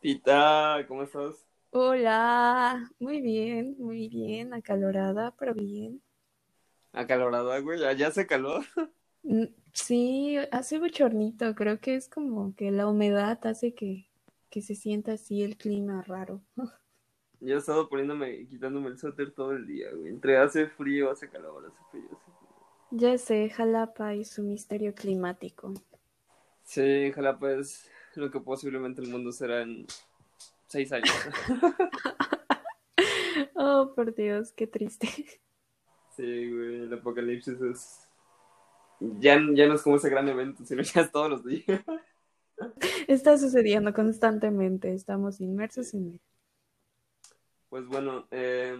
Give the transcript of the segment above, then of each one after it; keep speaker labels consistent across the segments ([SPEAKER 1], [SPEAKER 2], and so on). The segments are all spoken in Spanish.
[SPEAKER 1] Tita, ¿cómo estás?
[SPEAKER 2] Hola, muy bien, muy bien, acalorada, pero bien.
[SPEAKER 1] Acalorada, güey, ya, ya se calor.
[SPEAKER 2] Mm, Sí, hace bochornito, creo que es como que la humedad hace que, que se sienta así el clima raro.
[SPEAKER 1] Yo he estado poniéndome, quitándome el suéter todo el día, güey. Entre hace frío, hace calor, hace frío, hace frío.
[SPEAKER 2] Ya sé, Jalapa y su misterio climático.
[SPEAKER 1] Sí, Jalapa es lo que posiblemente el mundo será en seis años.
[SPEAKER 2] Oh, por Dios, qué triste.
[SPEAKER 1] Sí, güey, el apocalipsis es... Ya, ya no es como ese gran evento, sino ya es todos los días.
[SPEAKER 2] Está sucediendo constantemente, estamos inmersos en él.
[SPEAKER 1] Pues bueno, eh,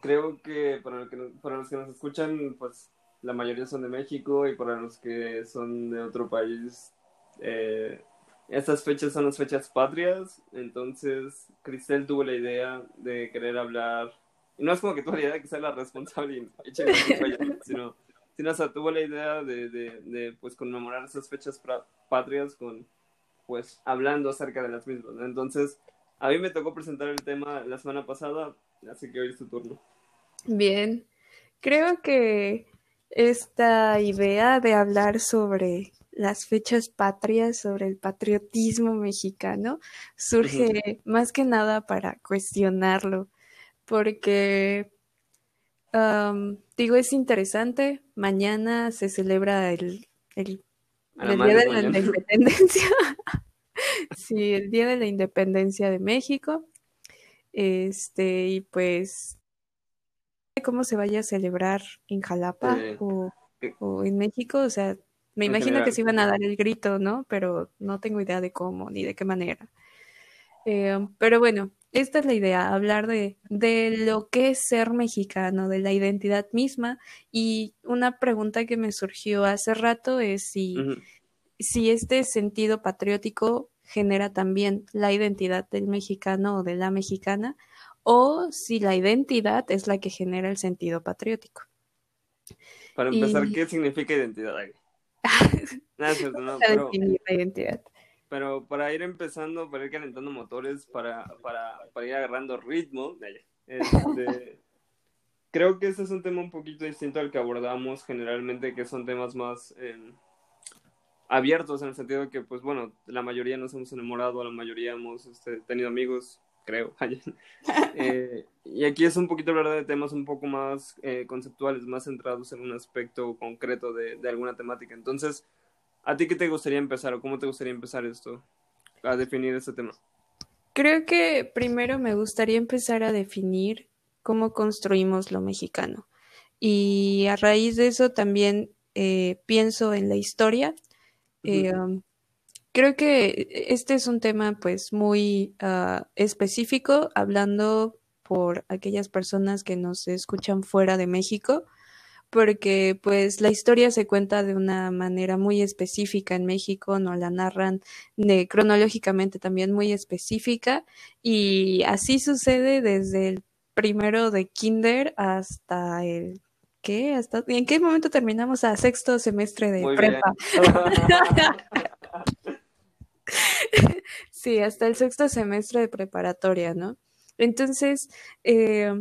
[SPEAKER 1] creo que para, lo que para los que nos escuchan, pues la mayoría son de México y para los que son de otro país, eh, estas fechas son las fechas patrias. Entonces, Cristel tuvo la idea de querer hablar, y no es como que tuvo la idea de que sea la responsable y la sino, sino o sea, tuvo la idea de, de, de, pues conmemorar esas fechas patrias con, pues, hablando acerca de las mismas. Entonces, a mí me tocó presentar el tema la semana pasada, así que hoy es tu turno.
[SPEAKER 2] Bien, creo que esta idea de hablar sobre las fechas patrias, sobre el patriotismo mexicano, surge más que nada para cuestionarlo, porque, am, digo, es interesante, mañana se celebra el, el, el Día de la. Independencia, sí, el Día de la Independencia de México, este, y pues cómo se vaya a celebrar en Jalapa
[SPEAKER 1] Eh,
[SPEAKER 2] o,
[SPEAKER 1] eh,
[SPEAKER 2] o en México, o sea, me
[SPEAKER 1] en
[SPEAKER 2] imagino que se iban a dar el grito, ¿no? Pero no tengo idea de cómo ni de qué manera. Eh, pero bueno, esta es la idea, hablar de, de lo que es ser mexicano, de la identidad misma. Y una pregunta que me surgió hace rato es si, si este sentido patriótico genera también la identidad del mexicano o de la mexicana, o si la identidad es la que genera el sentido patriótico.
[SPEAKER 1] Para empezar,
[SPEAKER 2] Y
[SPEAKER 1] ¿qué significa identidad? Es cierto, no, pero,
[SPEAKER 2] definir la identidad.
[SPEAKER 1] pero para ir empezando, para ir calentando motores, para, para, para ir agarrando ritmo, este, creo que este es un tema un poquito distinto al que abordamos generalmente, que son temas más eh, abiertos en el sentido de que, pues bueno, la mayoría nos hemos enamorado, la mayoría hemos este, tenido amigos, creo. Eh, y aquí es un poquito hablar de temas un poco más eh, conceptuales, más centrados en un aspecto concreto de, de alguna temática. Entonces, ¿a ti qué te gustaría empezar o cómo te gustaría empezar esto? A definir este tema.
[SPEAKER 2] Creo que primero me gustaría empezar a definir cómo construimos lo mexicano. Y a raíz de eso también eh, pienso en la historia. Eh,
[SPEAKER 1] Ujú.
[SPEAKER 2] Creo que este es un tema pues muy ah, específico, hablando por aquellas personas que nos escuchan fuera de México, porque pues la historia se cuenta de una manera muy específica en México, nos la narran de, cronológicamente también muy específica y así sucede desde el primero de kinder hasta el ¿qué? Hasta ¿en qué momento terminamos a sexto semestre de
[SPEAKER 1] Muy
[SPEAKER 2] prepa? Sí, hasta el sexto semestre de preparatoria, ¿no? Entonces, eh,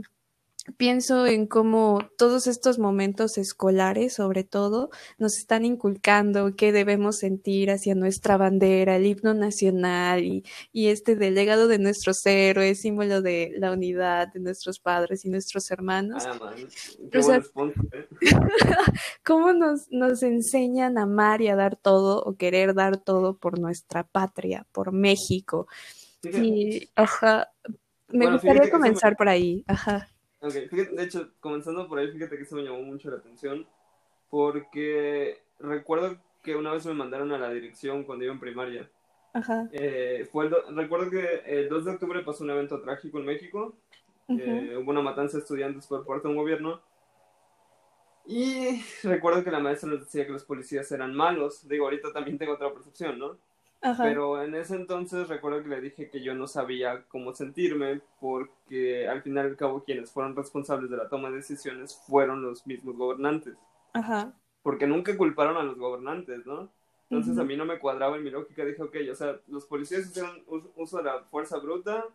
[SPEAKER 2] pienso en cómo todos estos momentos escolares, sobre todo, nos están inculcando qué debemos sentir hacia nuestra bandera, el himno nacional y, y este delegado de nuestros héroes, símbolo de la unidad de nuestros padres y nuestros hermanos.
[SPEAKER 1] Ah,
[SPEAKER 2] O sea,
[SPEAKER 1] buen sponsor, ¿eh?
[SPEAKER 2] cómo nos, nos enseñan a amar y a dar todo o querer dar todo por nuestra patria, por México. Y, ajá, me
[SPEAKER 1] bueno,
[SPEAKER 2] gustaría
[SPEAKER 1] me,
[SPEAKER 2] comenzar por ahí, ajá.
[SPEAKER 1] Ok, fíjate, de hecho, comenzando por ahí, fíjate que eso me llamó mucho la atención, porque recuerdo que una vez me mandaron a la dirección cuando iba en primaria.
[SPEAKER 2] Ajá.
[SPEAKER 1] Eh, fue el do- recuerdo que el 2 de octubre pasó un evento trágico en México. Eh, hubo una matanza de estudiantes por parte de un gobierno. Y recuerdo que la maestra nos decía que los policías eran malos. Digo, ahorita también tengo otra percepción, ¿no?
[SPEAKER 2] Ajá.
[SPEAKER 1] Pero en ese entonces recuerdo que le dije que yo no sabía cómo sentirme porque al final y al cabo quienes fueron responsables de la toma de decisiones fueron los mismos gobernantes.
[SPEAKER 2] Ajá.
[SPEAKER 1] Porque nunca culparon a los gobernantes, ¿no? Entonces a mí no me cuadraba en mi lógica. Dije, ok, o sea, los policías hicieron uso de la fuerza bruta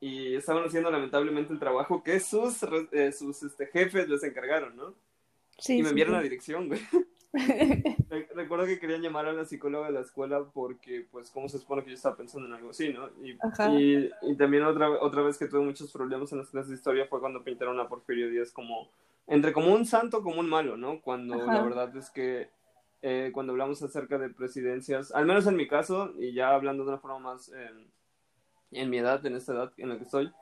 [SPEAKER 1] y estaban haciendo lamentablemente el trabajo que sus, eh, sus este, jefes les encargaron, ¿no? Sí, y me enviaron la dirección, güey. Recuerdo que querían llamar a la psicóloga de la escuela porque, pues, ¿cómo se supone que yo estaba pensando en algo así, no? Y, y, y, también otra, otra vez que tuve muchos problemas en las clases de historia fue cuando pintaron a Porfirio Díaz como, entre como un santo, como un malo, ¿no? Cuando la verdad es que eh, cuando hablamos acerca de presidencias, al menos en mi caso, y ya hablando de una forma más en mi edad, en esta edad en la que estoy,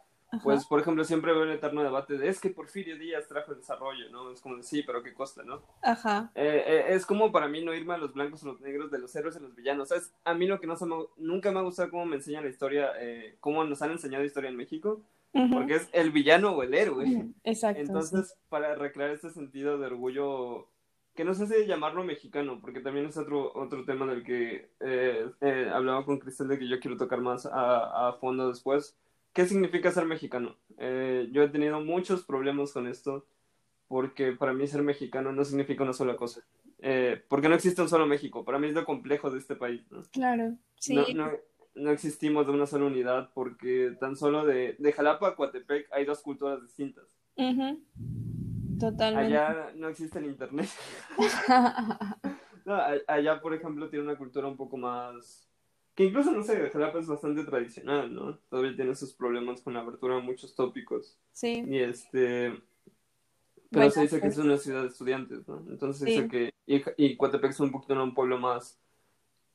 [SPEAKER 1] pues, por ejemplo, siempre veo el eterno debate de es que Porfirio Díaz trajo el desarrollo, ¿no? Es como de sí, pero ¿qué costa, no? Ajá. Eh, eh, es como para mí no irme a los blancos o los negros de los héroes y los villanos. ¿Sabes? A mí lo que no se me, nunca me ha gustado cómo me enseñan la historia, eh, cómo nos han enseñado historia en México, porque es el villano o el héroe. Exacto. Entonces, para recrear este sentido de orgullo, que no sé si llamarlo mexicano, porque también es otro, otro tema del que hablaba con Cristel de que yo quiero tocar más a, a fondo después ¿Qué significa ser mexicano? Eh, yo he tenido muchos problemas con esto porque para mí ser mexicano no significa una sola cosa. Eh, porque no existe un solo México. Para mí es lo complejo de este país. Claro, sí. No, no, existimos de una sola unidad porque tan solo de, de Jalapa a Coatepec hay dos culturas distintas. Totalmente. Allá no existe el internet. allá, por ejemplo, tiene una cultura un poco más que incluso, no sé, Jalapa es bastante tradicional, ¿no? Todavía tiene sus problemas con la abertura de muchos tópicos. Sí. Y este... Pero se dice que es una ciudad de estudiantes, ¿no? Entonces se dice que... Y, y Coatepec es un poquito un pueblo más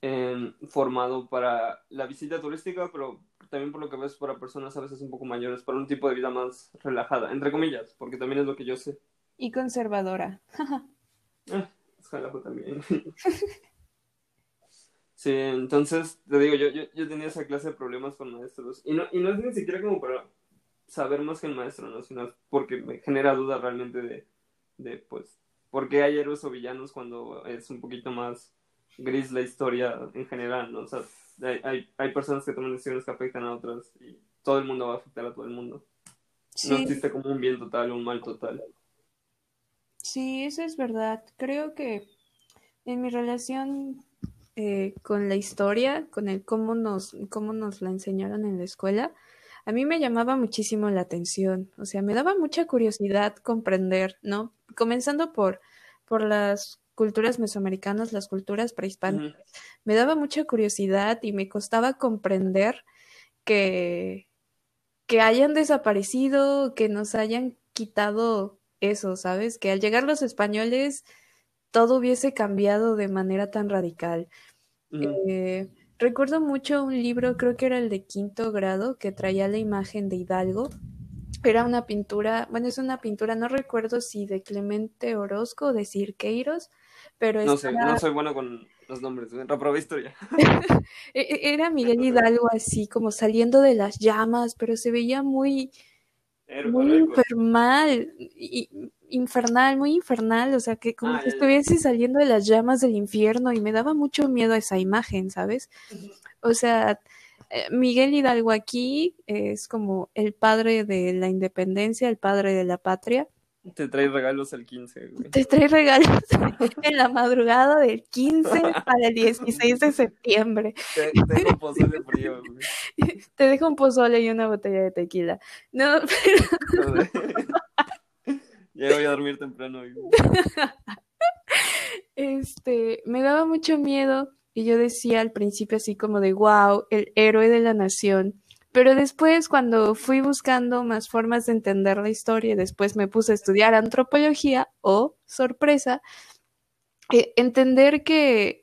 [SPEAKER 1] em, formado para la visita turística, pero también por lo que ves para personas a veces un poco mayores, para un tipo de vida más relajada, entre comillas, porque también es lo que yo sé.
[SPEAKER 2] Y conservadora.
[SPEAKER 1] ah, Jalapa también. Sí, entonces, te digo, yo, yo, yo, tenía esa clase de problemas con maestros. Y no, y no es ni siquiera como para saber más que el maestro, ¿no? Sino porque me genera duda realmente de, de, pues, por qué hay héroes o villanos cuando es un poquito más gris la historia en general, ¿no? O sea, hay, hay, hay personas que toman decisiones que afectan a otras y todo el mundo va a afectar a todo el mundo. No existe como un bien total o un mal total.
[SPEAKER 2] Sí, eso es verdad. Creo que en mi relación eh, con la historia, con el cómo nos, cómo nos la enseñaron en la escuela, a mí me llamaba muchísimo la atención, o sea, me daba mucha curiosidad comprender, ¿no? Comenzando por, por las culturas mesoamericanas, las culturas prehispánicas, me daba mucha curiosidad y me costaba comprender que, que hayan desaparecido, que nos hayan quitado eso, ¿sabes? Que al llegar los españoles todo hubiese cambiado de manera tan radical. Eh, recuerdo mucho un libro, creo que era el de quinto grado, que traía la imagen de Hidalgo. Era una pintura, bueno, es una pintura, no recuerdo si de Clemente Orozco o de Cirqueiros, pero
[SPEAKER 1] No sé, no soy bueno con los nombres, reprobé historia.
[SPEAKER 2] E-, e-, era Miguel Hidalgo así, como saliendo de las llamas, pero se veía muy, muy infernal. Y infernal, muy infernal, o sea, que como ah, si estuviese saliendo de las llamas del infierno y me daba mucho miedo esa imagen, ¿sabes? O sea, eh, Miguel Hidalgo aquí es como el padre de la independencia, el padre de la patria.
[SPEAKER 1] Te trae regalos el 15,
[SPEAKER 2] güey. Te trae regalos en la madrugada del 15 para el 16 de septiembre. Te, dejo un pozole frío, güey. Te dejo un pozole y una botella de tequila. No, pero...
[SPEAKER 1] Ya voy a dormir temprano.
[SPEAKER 2] este, me daba mucho miedo y yo decía al principio así como de wow, el héroe de la nación. Pero después, cuando fui buscando más formas de entender la historia, después me puse a estudiar antropología, o oh, sorpresa, eh, entender que,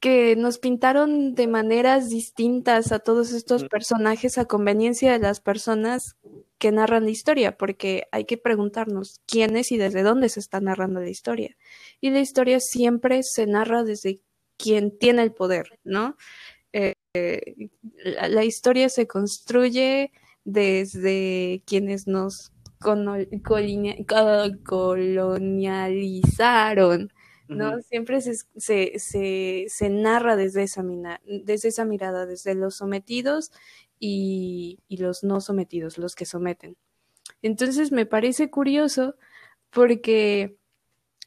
[SPEAKER 2] que nos pintaron de maneras distintas a todos estos personajes a conveniencia de las personas que narran la historia, porque hay que preguntarnos quién es y desde dónde se está narrando la historia. Y la historia siempre se narra desde quien tiene el poder, ¿no? Eh, la, historia se construye desde quienes nos colonializaron, ¿no? Siempre se, se, se, narra desde esa, desde esa mirada, desde los sometidos y, los no sometidos, los que someten. Entonces me parece curioso porque,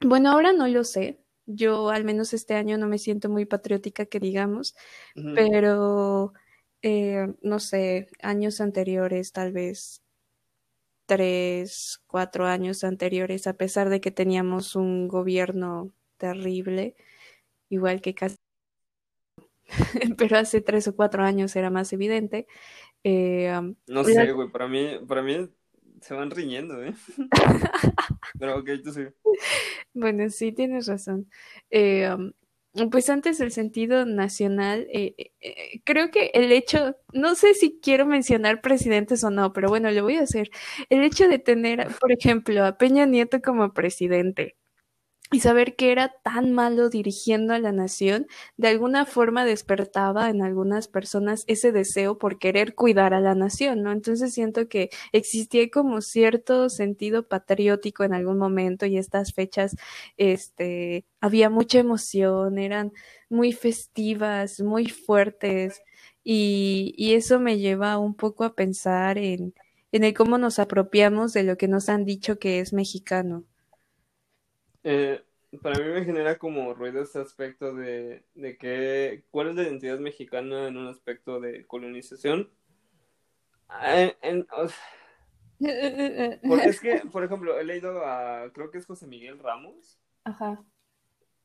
[SPEAKER 2] bueno, ahora no lo sé, yo al menos este año no me siento muy patriótica, que digamos, pero eh, no sé, años anteriores, tal vez tres, cuatro años anteriores, a pesar de que teníamos un gobierno terrible, igual que casi, pero hace tres o cuatro años era más evidente. Eh,
[SPEAKER 1] no sé, güey, para mí, para mí se van riñendo, ¿eh? pero ok, tú sí.
[SPEAKER 2] Bueno, sí, tienes razón. Eh, pues antes el sentido nacional, eh, eh, creo que el hecho, no sé si quiero mencionar presidentes o no, pero bueno, lo voy a hacer. El hecho de tener, por ejemplo, a Peña Nieto como presidente, y saber que era tan malo dirigiendo a la nación, de alguna forma despertaba en algunas personas ese deseo por querer cuidar a la nación, ¿no? Entonces siento que existía como cierto sentido patriótico en algún momento y estas fechas, este, había mucha emoción, eran muy festivas, muy fuertes y, y eso me lleva un poco a pensar en, en el cómo nos apropiamos de lo que nos han dicho que es mexicano.
[SPEAKER 1] Eh, para mí me genera como ruido este aspecto de, de que, ¿cuál es la identidad mexicana en un aspecto de colonización? Ah, porque es que, por ejemplo, he leído a, creo que es José Miguel Ramos. Ajá.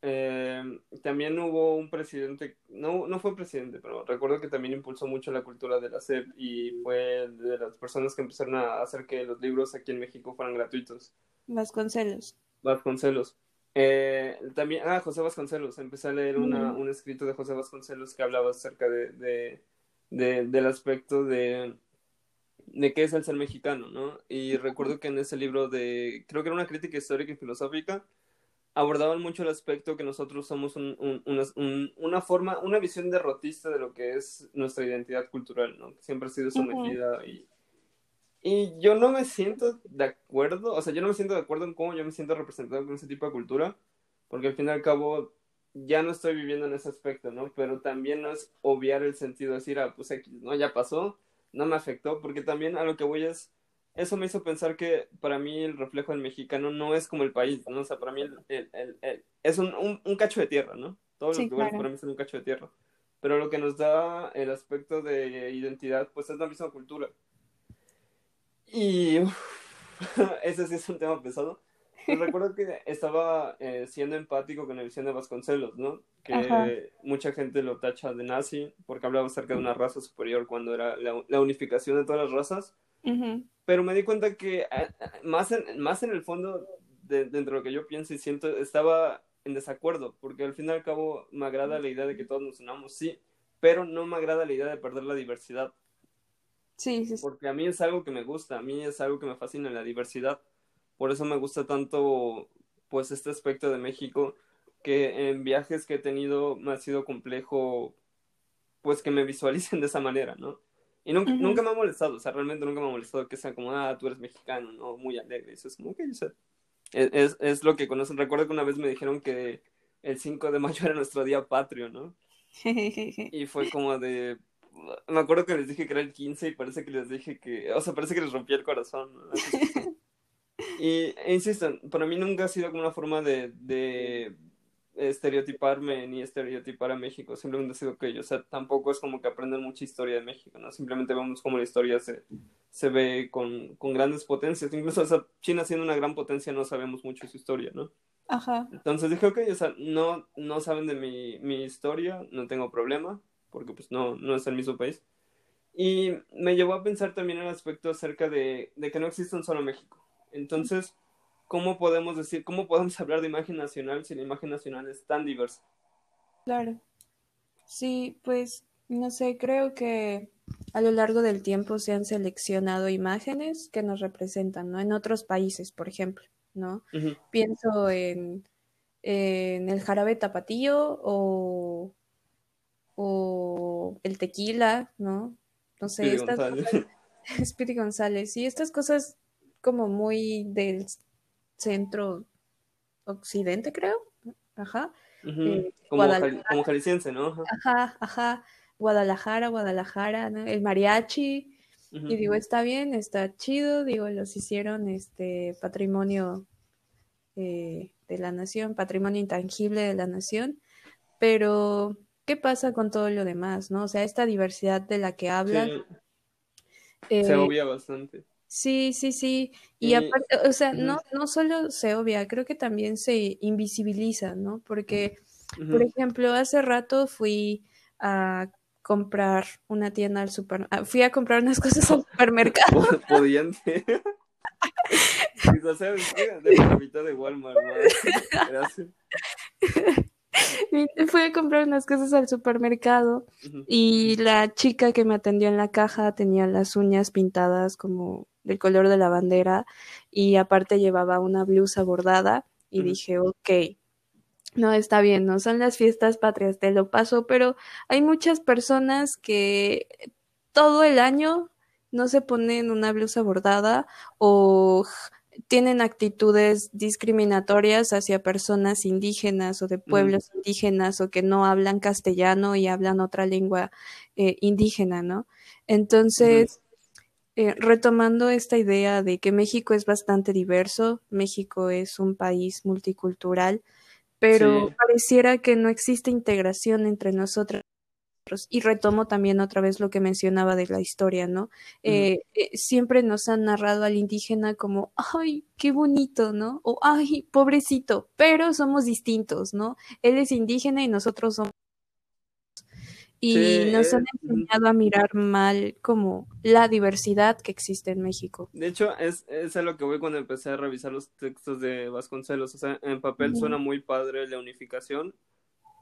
[SPEAKER 1] Eh, también hubo un presidente, no, no fue presidente, pero recuerdo que también impulsó mucho la cultura de la SEP y fue de las personas que empezaron a hacer que los libros aquí en México fueran gratuitos.
[SPEAKER 2] Vasconcelos.
[SPEAKER 1] Vasconcelos. Eh, también, ah, José Vasconcelos, empecé a leer una, un escrito de José Vasconcelos que hablaba acerca de, de, de, del aspecto de, de qué es el ser mexicano, ¿no? Y recuerdo que en ese libro de, creo que era una crítica histórica y filosófica, abordaban mucho el aspecto que nosotros somos un, un, una, una, forma, una visión derrotista de lo que es nuestra identidad cultural, ¿no? Siempre ha sido sometida y y yo no me siento de acuerdo, o sea, yo no me siento de acuerdo en cómo yo me siento representado con ese tipo de cultura, porque al fin y al cabo ya no estoy viviendo en ese aspecto, ¿no? Pero también no es obviar el sentido de decir, ah, pues X, ¿no? Ya pasó, no me afectó, porque también a lo que voy es, eso me hizo pensar que para mí el reflejo del mexicano no es como el país, ¿no? O sea, para mí el, el, el, es un, un, un, cacho de tierra, ¿no? Todos los lugares para mí son un cacho de tierra. Pero lo que nos da el aspecto de identidad, pues es la misma cultura. Y ese sí es un tema pesado. recuerdo que estaba eh, siendo empático con el visión de Vasconcelos, ¿no? Que mucha gente lo tacha de nazi porque hablaba acerca de una raza superior cuando era la, unificación de todas las razas. Pero me di cuenta que más, en, más en el fondo, de, dentro de lo que yo pienso y siento, estaba en desacuerdo, porque al fin y al cabo me agrada la idea de que todos nos unamos, sí, pero no me agrada la idea de perder la diversidad.
[SPEAKER 2] Sí, sí,
[SPEAKER 1] Porque a mí es algo que me gusta, a mí es algo que me fascina, la diversidad. Por eso me gusta tanto, pues, este aspecto de México, que en viajes que he tenido me ha sido complejo, pues, que me visualicen de esa manera, ¿no? Y nunca, nunca me ha molestado, o sea, realmente nunca me ha molestado que sea como, ah, tú eres mexicano, ¿no? Muy alegre. Eso es como, que yo sé. Es, es, lo que conocen. Recuerdo que una vez me dijeron que el 5 de mayo era nuestro día patrio, ¿no? y fue como de, me acuerdo que les dije que era el 15 y parece que les dije que, o sea, parece que les rompí el corazón. y e insisto, para mí nunca ha sido como una forma de, de estereotiparme ni estereotipar a México, simplemente ha sido que, o sea, tampoco es como que aprenden mucha historia de México, ¿no? Simplemente vemos cómo la historia se, se ve con, con grandes potencias, incluso, o sea, China siendo una gran potencia no sabemos mucho su historia, ¿no?
[SPEAKER 2] Ajá.
[SPEAKER 1] Entonces dije, ok, o sea, no, no saben de mi, mi historia, no tengo problema, porque pues no, no es el mismo país. Y me llevó a pensar también el aspecto acerca de, de que no existe un solo México. Entonces, ¿cómo podemos decir, cómo podemos hablar de imagen nacional si la imagen nacional es tan diversa?
[SPEAKER 2] Claro. Sí, pues, no sé, creo que a lo largo del tiempo se han seleccionado imágenes que nos representan, ¿no? En otros países, por ejemplo, ¿no? Pienso en, en el jarabe tapatío o o el tequila, ¿no? No sé, estas cosas, González, y estas cosas como muy del centro occidente, creo, ajá.
[SPEAKER 1] Eh, como, como, jalisciense, ¿no?
[SPEAKER 2] Ajá, ajá, Guadalajara, Guadalajara, ¿no? el mariachi, y digo, está bien, está chido, digo, los hicieron este patrimonio eh, de la nación, patrimonio intangible de la nación, pero ¿qué pasa con todo lo demás, no? O sea, esta diversidad de la que hablan.
[SPEAKER 1] se eh, obvia bastante.
[SPEAKER 2] Sí, sí, sí. Y, aparte, o sea, no, no solo se obvia, creo que también se invisibiliza, ¿no? Porque, por ejemplo, hace rato fui a comprar una tienda al super... Ah, fui a comprar unas cosas al supermercado.
[SPEAKER 1] Podían de la mitad de Walmart, Gracias.
[SPEAKER 2] Fui a comprar unas cosas al supermercado y la chica que me atendió en la caja tenía las uñas pintadas como del color de la bandera y aparte llevaba una blusa bordada y dije, ok, no está bien, no son las fiestas patrias, te lo paso, pero hay muchas personas que todo el año no se ponen una blusa bordada o tienen actitudes discriminatorias hacia personas indígenas o de pueblos indígenas o que no hablan castellano y hablan otra lengua eh, indígena, ¿no? Entonces, eh, retomando esta idea de que México es bastante diverso, México es un país multicultural, pero pareciera que no existe integración entre nosotros y retomo también otra vez lo que mencionaba de la historia, ¿no? Eh, eh, siempre nos han narrado al indígena como, ay, qué bonito, ¿no? O, ay, pobrecito, pero somos distintos, ¿no? Él es indígena y nosotros somos y nos han eh, enseñado a mirar mal como la diversidad que existe en México.
[SPEAKER 1] De hecho, es, es a lo que voy cuando empecé a revisar los textos de Vasconcelos. O sea, en papel suena muy padre la unificación,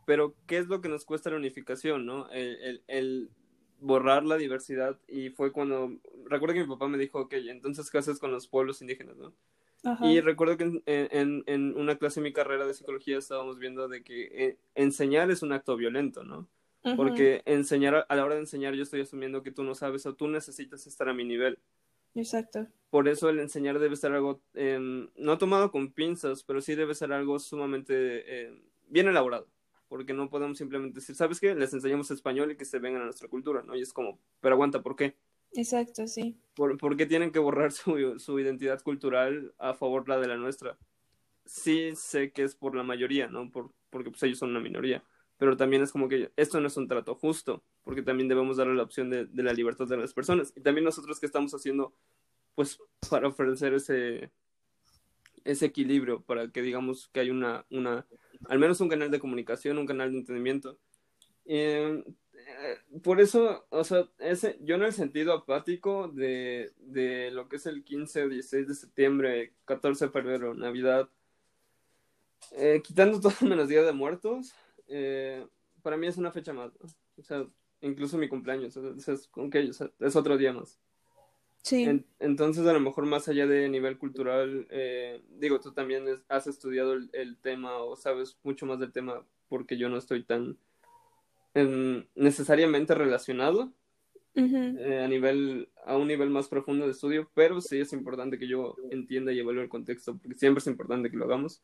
[SPEAKER 1] pero ¿qué es lo que nos cuesta la unificación, no? El, el, borrar la diversidad y fue cuando, recuerdo que mi papá me dijo, ok, entonces, ¿qué haces con los pueblos indígenas, no? Y recuerdo que en, en, en, una clase de mi carrera de psicología estábamos viendo de que eh, enseñar es un acto violento, ¿no? Porque enseñar, a la hora de enseñar, yo estoy asumiendo que tú no sabes o tú necesitas estar a mi nivel.
[SPEAKER 2] Exacto.
[SPEAKER 1] Por eso el enseñar debe ser algo, em, no tomado con pinzas, pero sí debe ser algo sumamente em, bien elaborado. Porque no podemos simplemente decir, ¿sabes qué? Les enseñamos español y que se vengan a nuestra cultura, ¿no? Y es como, pero aguanta, ¿por qué?
[SPEAKER 2] Exacto, sí.
[SPEAKER 1] ¿Por, qué tienen que borrar su, su identidad cultural a favor la de la nuestra? Sí sé que es por la mayoría, ¿no? Por, porque pues ellos son una minoría pero también es como que esto no es un trato justo, porque también debemos darle la opción de, la libertad de las personas. Y también nosotros que estamos haciendo, pues, para ofrecer ese, ese equilibrio, para que digamos que hay una, una, al menos un canal de comunicación, un canal de entendimiento. Eh, por eso, o sea, ese, yo en el sentido apático de, de lo que es el 15 o 16 de septiembre, 14 de febrero, Navidad, eh, quitando todo menos Día de Muertos, eh, para mí es una fecha más, o sea, incluso mi cumpleaños, es, es otro día más.
[SPEAKER 2] Sí.
[SPEAKER 1] entonces, a lo mejor más allá de nivel cultural, eh, digo, tú también has estudiado el, tema o sabes mucho más del tema porque yo no estoy tan necesariamente relacionado eh, a nivel a un nivel más profundo de estudio, pero sí es importante que yo entienda y evalúe el contexto, porque siempre es importante que lo hagamos.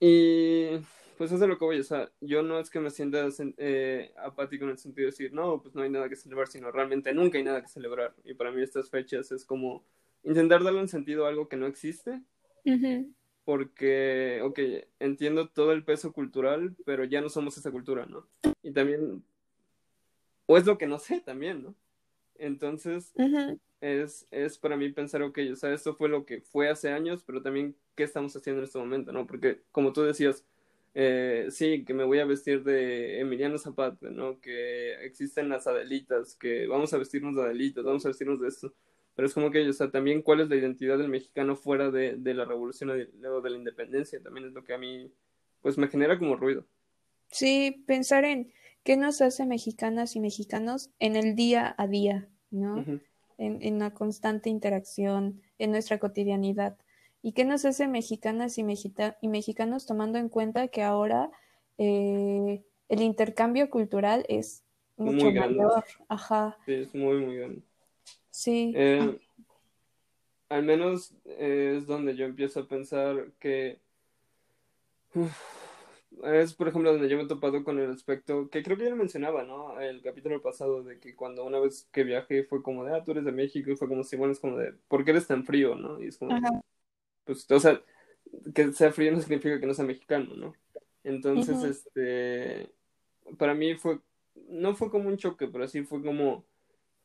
[SPEAKER 1] Y pues eso es lo que voy, o sea, yo no es que me sienta eh, apático en el sentido de decir, no, pues no hay nada que celebrar, sino realmente nunca hay nada que celebrar. Y para mí estas fechas es como intentar darle un sentido a algo que no existe, porque, ok, entiendo todo el peso cultural, pero ya no somos esa cultura, ¿no? Y también, o es lo que no sé también, ¿no? Entonces, es, es para mí pensar, ok, o sea, esto fue lo que fue hace años, pero también qué estamos haciendo en este momento, ¿no? Porque, como tú decías, eh, sí, que me voy a vestir de Emiliano Zapata, ¿no? Que existen las Adelitas, que vamos a vestirnos de Adelitas, vamos a vestirnos de esto. Pero es como que, o sea, también cuál es la identidad del mexicano fuera de, de la revolución o de, de la independencia, también es lo que a mí, pues me genera como ruido.
[SPEAKER 2] Sí, pensar en qué nos hace mexicanas y mexicanos en el día a día, ¿no? en, en la constante interacción, en nuestra cotidianidad. ¿Y qué nos hace mexicanas y, y mexicanos tomando en cuenta que ahora eh, el intercambio cultural es mucho mayor? Ajá.
[SPEAKER 1] Sí, es muy, muy grande.
[SPEAKER 2] Sí.
[SPEAKER 1] Eh, al menos es donde yo empiezo a pensar que es por ejemplo donde yo me he topado con el aspecto que creo que ya lo mencionaba, ¿no? El capítulo pasado de que cuando una vez que viajé fue como de, ah, tú eres de México y fue como si, bueno, es como de, ¿por qué eres tan frío, no? Y es como, pues, o sea, que sea frío no significa que no sea mexicano, ¿no? Entonces, este, para mí fue, no fue como un choque, pero sí fue como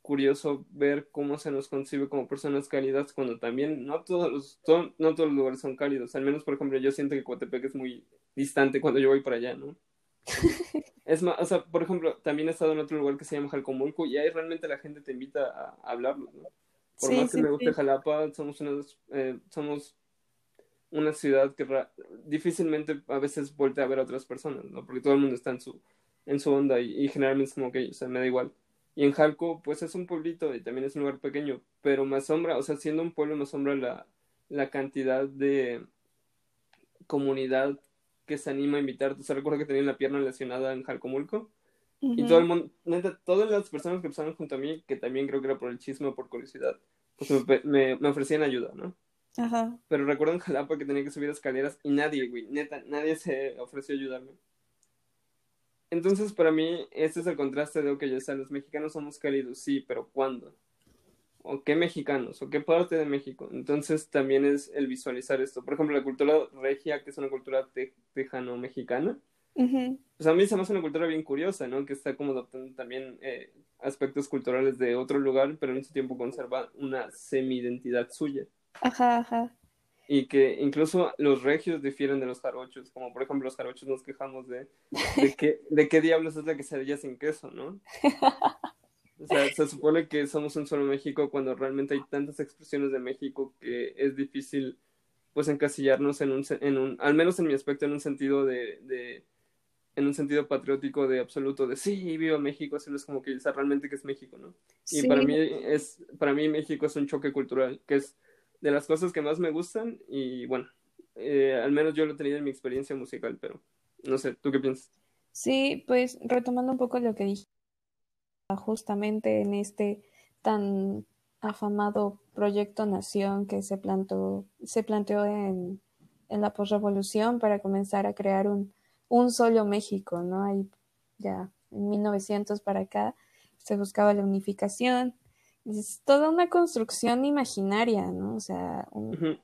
[SPEAKER 1] curioso ver cómo se nos concibe como personas cálidas cuando también no todos los, no todos los lugares son cálidos. Al menos, por ejemplo, yo siento que Coatepec es muy distante cuando yo voy para allá, ¿no? es más, o sea, por ejemplo, también he estado en otro lugar que se llama Jalcomulco y ahí realmente la gente te invita a, hablarlo, ¿no? Por más que me guste Jalapa, somos una, eh, somos una ciudad que difícilmente a veces voltea a ver a otras personas, ¿no? Porque todo el mundo está en su, en su onda y, generalmente es como que, o sea, me da igual. Y en Jalco, pues es un pueblito y también es un lugar pequeño, pero me asombra, o sea, siendo un pueblo me asombra la, la cantidad de comunidad que se anima a invitarte. O sea, recuerdo que tenía la pierna lesionada en Jalcomulco. Y todo el mundo, todas las personas que pasaron junto a mí, que también creo que era por el chisme o por curiosidad, pues me, me, ofrecían ayuda, ¿no? Ajá. Pero recuerdo en Jalapa que tenía que subir escaleras y nadie, güey, neta, nadie se ofreció a ayudarme. Entonces, para mí, este es el contraste de, ok, ya sea, los mexicanos somos cálidos, sí, pero ¿cuándo? o qué mexicanos, o qué parte de México. Entonces también es el visualizar esto. Por ejemplo, la cultura regia, que es una cultura tejano-mexicana, pues a mí se me hace una cultura bien curiosa, ¿no? Que está como adoptando también eh, aspectos culturales de otro lugar, pero en ese tiempo conserva una semi-identidad suya. Ajá, ajá. Y que incluso los regios difieren de los jarochos, como por ejemplo los jarochos nos quejamos de, de, que, de qué diablos es la quesadilla sin queso, ¿no? O sea, se supone que somos un solo México cuando realmente hay tantas expresiones de México que es difícil pues encasillarnos en un, en un al menos en mi aspecto, en un sentido de, de en un sentido patriótico de absoluto, de sí, viva México, así es como que o realmente que es México, ¿no? Y para mí es, para mí México es un choque cultural, que es de las cosas que más me gustan y bueno, eh, al menos yo lo he tenido en mi experiencia musical, pero no sé, ¿tú qué piensas?
[SPEAKER 2] Sí, pues retomando un poco lo que dije justamente en este tan afamado proyecto Nación que se plantó, se planteó en, en la posrevolución para comenzar a crear un, un solo México, ¿no? Ahí ya en 1900 para acá se buscaba la unificación. Es toda una construcción imaginaria, ¿no? O sea, un,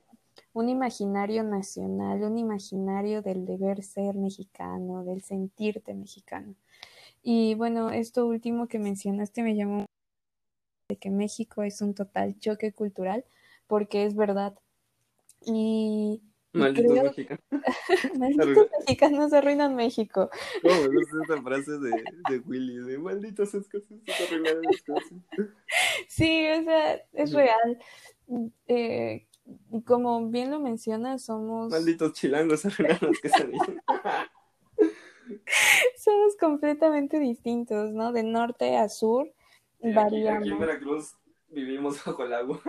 [SPEAKER 2] un imaginario nacional, un imaginario del deber ser mexicano, del sentirte mexicano. Y bueno, esto último que mencionaste me llamó de que México es un total choque cultural, porque es verdad. Y Malditos mexicanos. malditos mexicanos arruinan México.
[SPEAKER 1] No, es esa frase de, de Willy, de malditos escoceses arruinan cosas.
[SPEAKER 2] Sí, o sea, es real. Eh, como bien lo mencionas, somos...
[SPEAKER 1] Malditos chilangos arruinan las quesadillas.
[SPEAKER 2] Somos completamente distintos, ¿no? De norte a sur
[SPEAKER 1] variamos. Aquí, en Veracruz vivimos bajo el agua.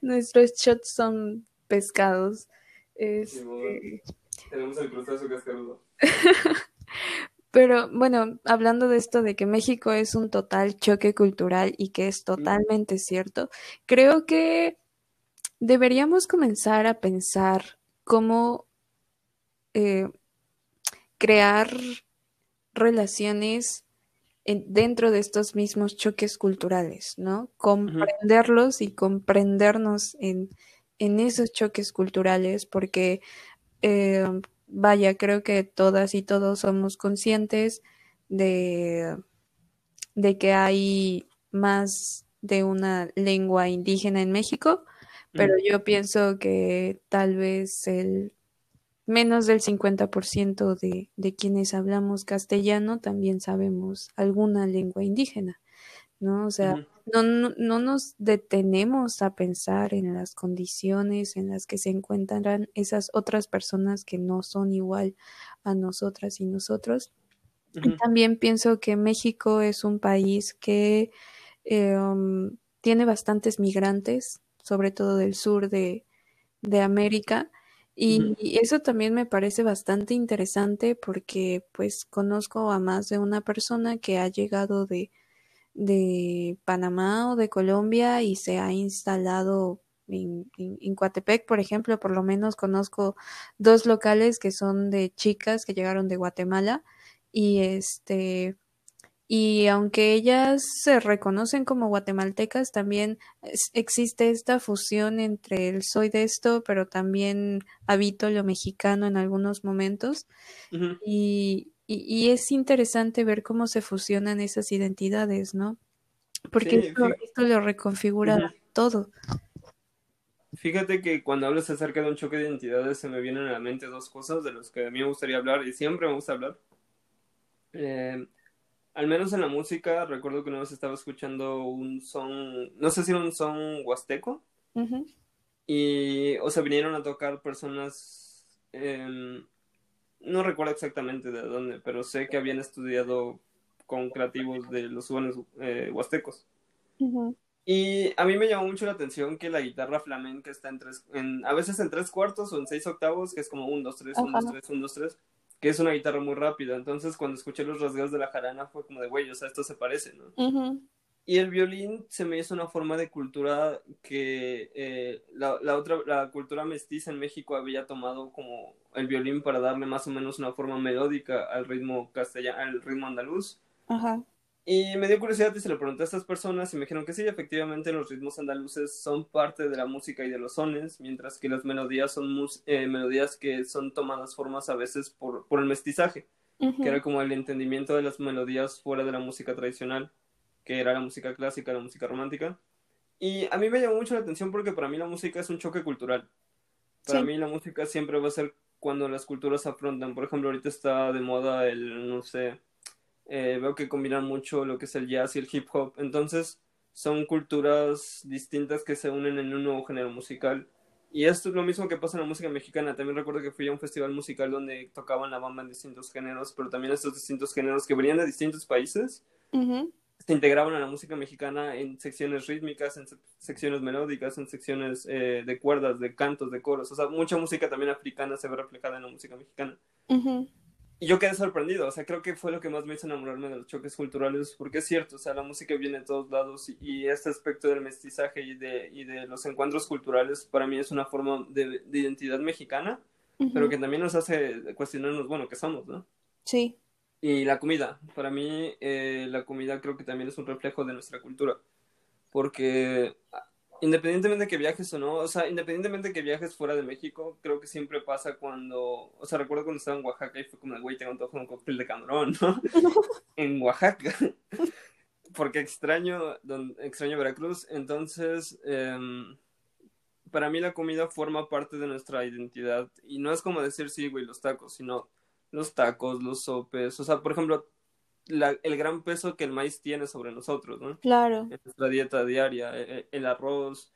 [SPEAKER 2] Nuestros shots son pescados.
[SPEAKER 1] Este, tenemos el crustáceo cascarudo.
[SPEAKER 2] Pero bueno, hablando de esto de que México es un total choque cultural y que es totalmente cierto, creo que deberíamos comenzar a pensar cómo eh, crear relaciones dentro de estos mismos choques culturales, ¿no? Comprenderlos y comprendernos en, esos choques culturales, porque, eh, vaya, creo que todas y todos somos conscientes de, de que hay más de una lengua indígena en México, pero yo pienso que tal vez el menos del 50% de, de quienes hablamos castellano también sabemos alguna lengua indígena, ¿no? O sea, no, no, no, nos detenemos a pensar en las condiciones en las que se encuentran esas otras personas que no son igual a nosotras y nosotros. Y también pienso que México es un país que eh, um, tiene bastantes migrantes, sobre todo del sur de, de América, y eso también me parece bastante interesante porque pues conozco a más de una persona que ha llegado de, de Panamá o de Colombia y se ha instalado en, en, Coatepec, por ejemplo, por lo menos conozco dos locales que son de chicas que llegaron de Guatemala y este Y aunque ellas se reconocen como guatemaltecas, también existe esta fusión entre el soy de esto, pero también habito lo mexicano en algunos momentos. y, y, es interesante ver cómo se fusionan esas identidades, ¿no? Porque esto, lo reconfigura todo.
[SPEAKER 1] Fíjate que cuando hablas acerca de un choque de identidades se me vienen a la mente dos cosas de las que a mí me gustaría hablar y siempre me gusta hablar. Eh, al menos en la música, recuerdo que una vez estaba escuchando un son, no sé si era un son huasteco, y, o sea, vinieron a tocar personas, no recuerdo exactamente de dónde, pero sé que habían estudiado con creativos de los jóvenes eh, huastecos. Y a mí me llamó mucho la atención que la guitarra flamenca está en tres, en, a veces en tres cuartos o en seis octavos, que es como un, dos, tres, un, dos, tres, un, dos, tres que es una guitarra muy rápida. Entonces, cuando escuché los rasgados de la jarana, fue como de, güey, o sea, esto se parece, ¿no? Y el violín se me hizo una forma de cultura que eh, la, la, otra, la cultura mestiza en México había tomado como el violín para darle más o menos una forma melódica al ritmo castellano, al ritmo andaluz. Ajá. Y me dio curiosidad y se lo pregunté a estas personas y me dijeron que sí, efectivamente los ritmos andaluces son parte de la música y de los sones, mientras que las melodías son eh, melodías que son tomadas formas a veces por, por el mestizaje, que era como el entendimiento de las melodías fuera de la música tradicional, que era la música clásica, la música romántica. Y a mí me llamó mucho la atención porque para mí la música es un choque cultural. Para mí la música siempre va a ser cuando las culturas afrontan. Por ejemplo, ahorita está de moda el, no sé, eh, veo que combinan mucho lo que es el jazz y el hip hop. Entonces, son culturas distintas que se unen en un nuevo género musical. Y esto es lo mismo que pasa en la música mexicana. También recuerdo que fui a un festival musical donde tocaban la bamba en distintos géneros, pero también estos distintos géneros que venían de distintos países se integraban a la música mexicana en secciones rítmicas, en secciones melódicas, en secciones eh, de cuerdas, de cantos, de coros. O sea, mucha música también africana se ve reflejada en la música mexicana. Y yo quedé sorprendido, o sea, creo que fue lo que más me hizo enamorarme de los choques culturales, porque es cierto, o sea, la música viene de todos lados y, este aspecto del mestizaje y de, y de los encuentros culturales para mí es una forma de, identidad mexicana, pero que también nos hace cuestionarnos, bueno, ¿qué somos, no? Sí. Y la comida, para mí eh, la comida creo que también es un reflejo de nuestra cultura, porque Independientemente de que viajes o no, o sea, independientemente de que viajes fuera de México, creo que siempre pasa cuando, o sea, recuerdo cuando estaba en Oaxaca y fue como, güey, tengo antojo de un cóctel de camarón, ¿no? en Oaxaca. Porque extraño, don, extraño Veracruz, entonces, em, para mí la comida forma parte de nuestra identidad y no es como decir, sí, güey, los tacos, sino los tacos, los sopes, o sea, por ejemplo, el gran peso que el maíz tiene sobre nosotros, ¿no? Claro. En nuestra dieta diaria, e, e, el arroz,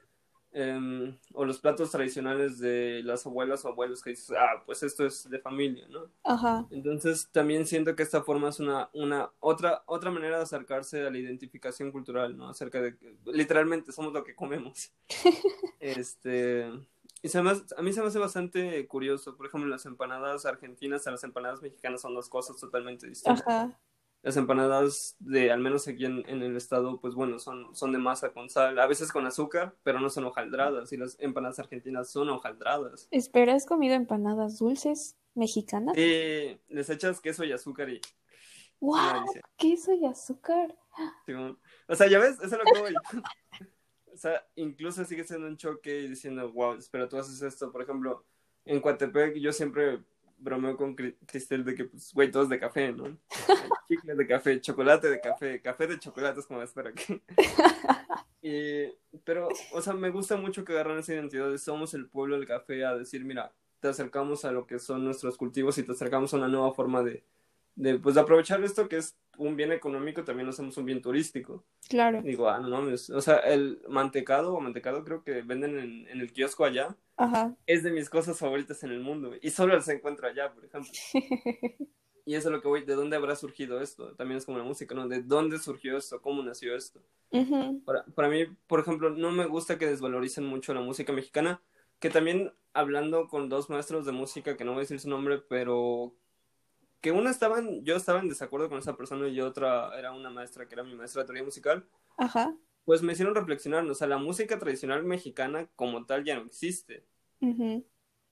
[SPEAKER 1] em, o los platos tradicionales de las abuelas o abuelos que dices, ah, pues esto es de familia, ¿no? Ajá. Entonces también siento que esta forma es una, una otra, otra manera de acercarse a la identificación cultural, ¿no? Acerca de, literalmente somos lo que comemos. este, y además, a mí se me hace bastante curioso, por ejemplo, las empanadas argentinas a las empanadas mexicanas son dos cosas totalmente distintas. Ajá las empanadas de, al menos aquí en, el estado, pues bueno, son, son de masa con sal, a veces con azúcar, pero no son hojaldradas, y las empanadas argentinas son hojaldradas.
[SPEAKER 2] Espera, ¿has comido empanadas dulces mexicanas?
[SPEAKER 1] Sí, les echas queso y azúcar y...
[SPEAKER 2] ¡Wow! ¿Queso y azúcar?
[SPEAKER 1] o sea, ya ves, eso es lo que voy. o sea, incluso sigue siendo un choque y diciendo, wow, espera, tú haces esto, por ejemplo, en Coatepec yo siempre bromeo con Cristel de que, pues, güey, todos de café, ¿no? Chicles de café, chocolate de café, café de chocolate es como espera aquí. y, pero, o sea, me gusta mucho que agarran esa identidad de somos el pueblo del café a decir, mira, te acercamos a lo que son nuestros cultivos y te acercamos a una nueva forma de, de pues, de aprovechar esto que es un bien económico, también hacemos un bien turístico. Claro. Digo, ah, no mames. O sea, el mantecado o mantecado creo que venden en, en el kiosco allá. Ajá. Es de mis cosas favoritas en el mundo. Y solo se encuentra allá, por ejemplo. y eso es lo que voy, ¿de dónde habrá surgido esto? También es como la música, ¿no? ¿De dónde surgió esto? ¿Cómo nació esto? para, para mí, por ejemplo, no me gusta que desvaloricen mucho la música mexicana, que también hablando con dos maestros de música, que no voy a decir su nombre, pero que una estaban, yo estaba en desacuerdo con esa persona y otra era una maestra que era mi maestra de teoría musical. Ajá. Pues me hicieron reflexionar, o sea, la música tradicional mexicana como tal ya no existe.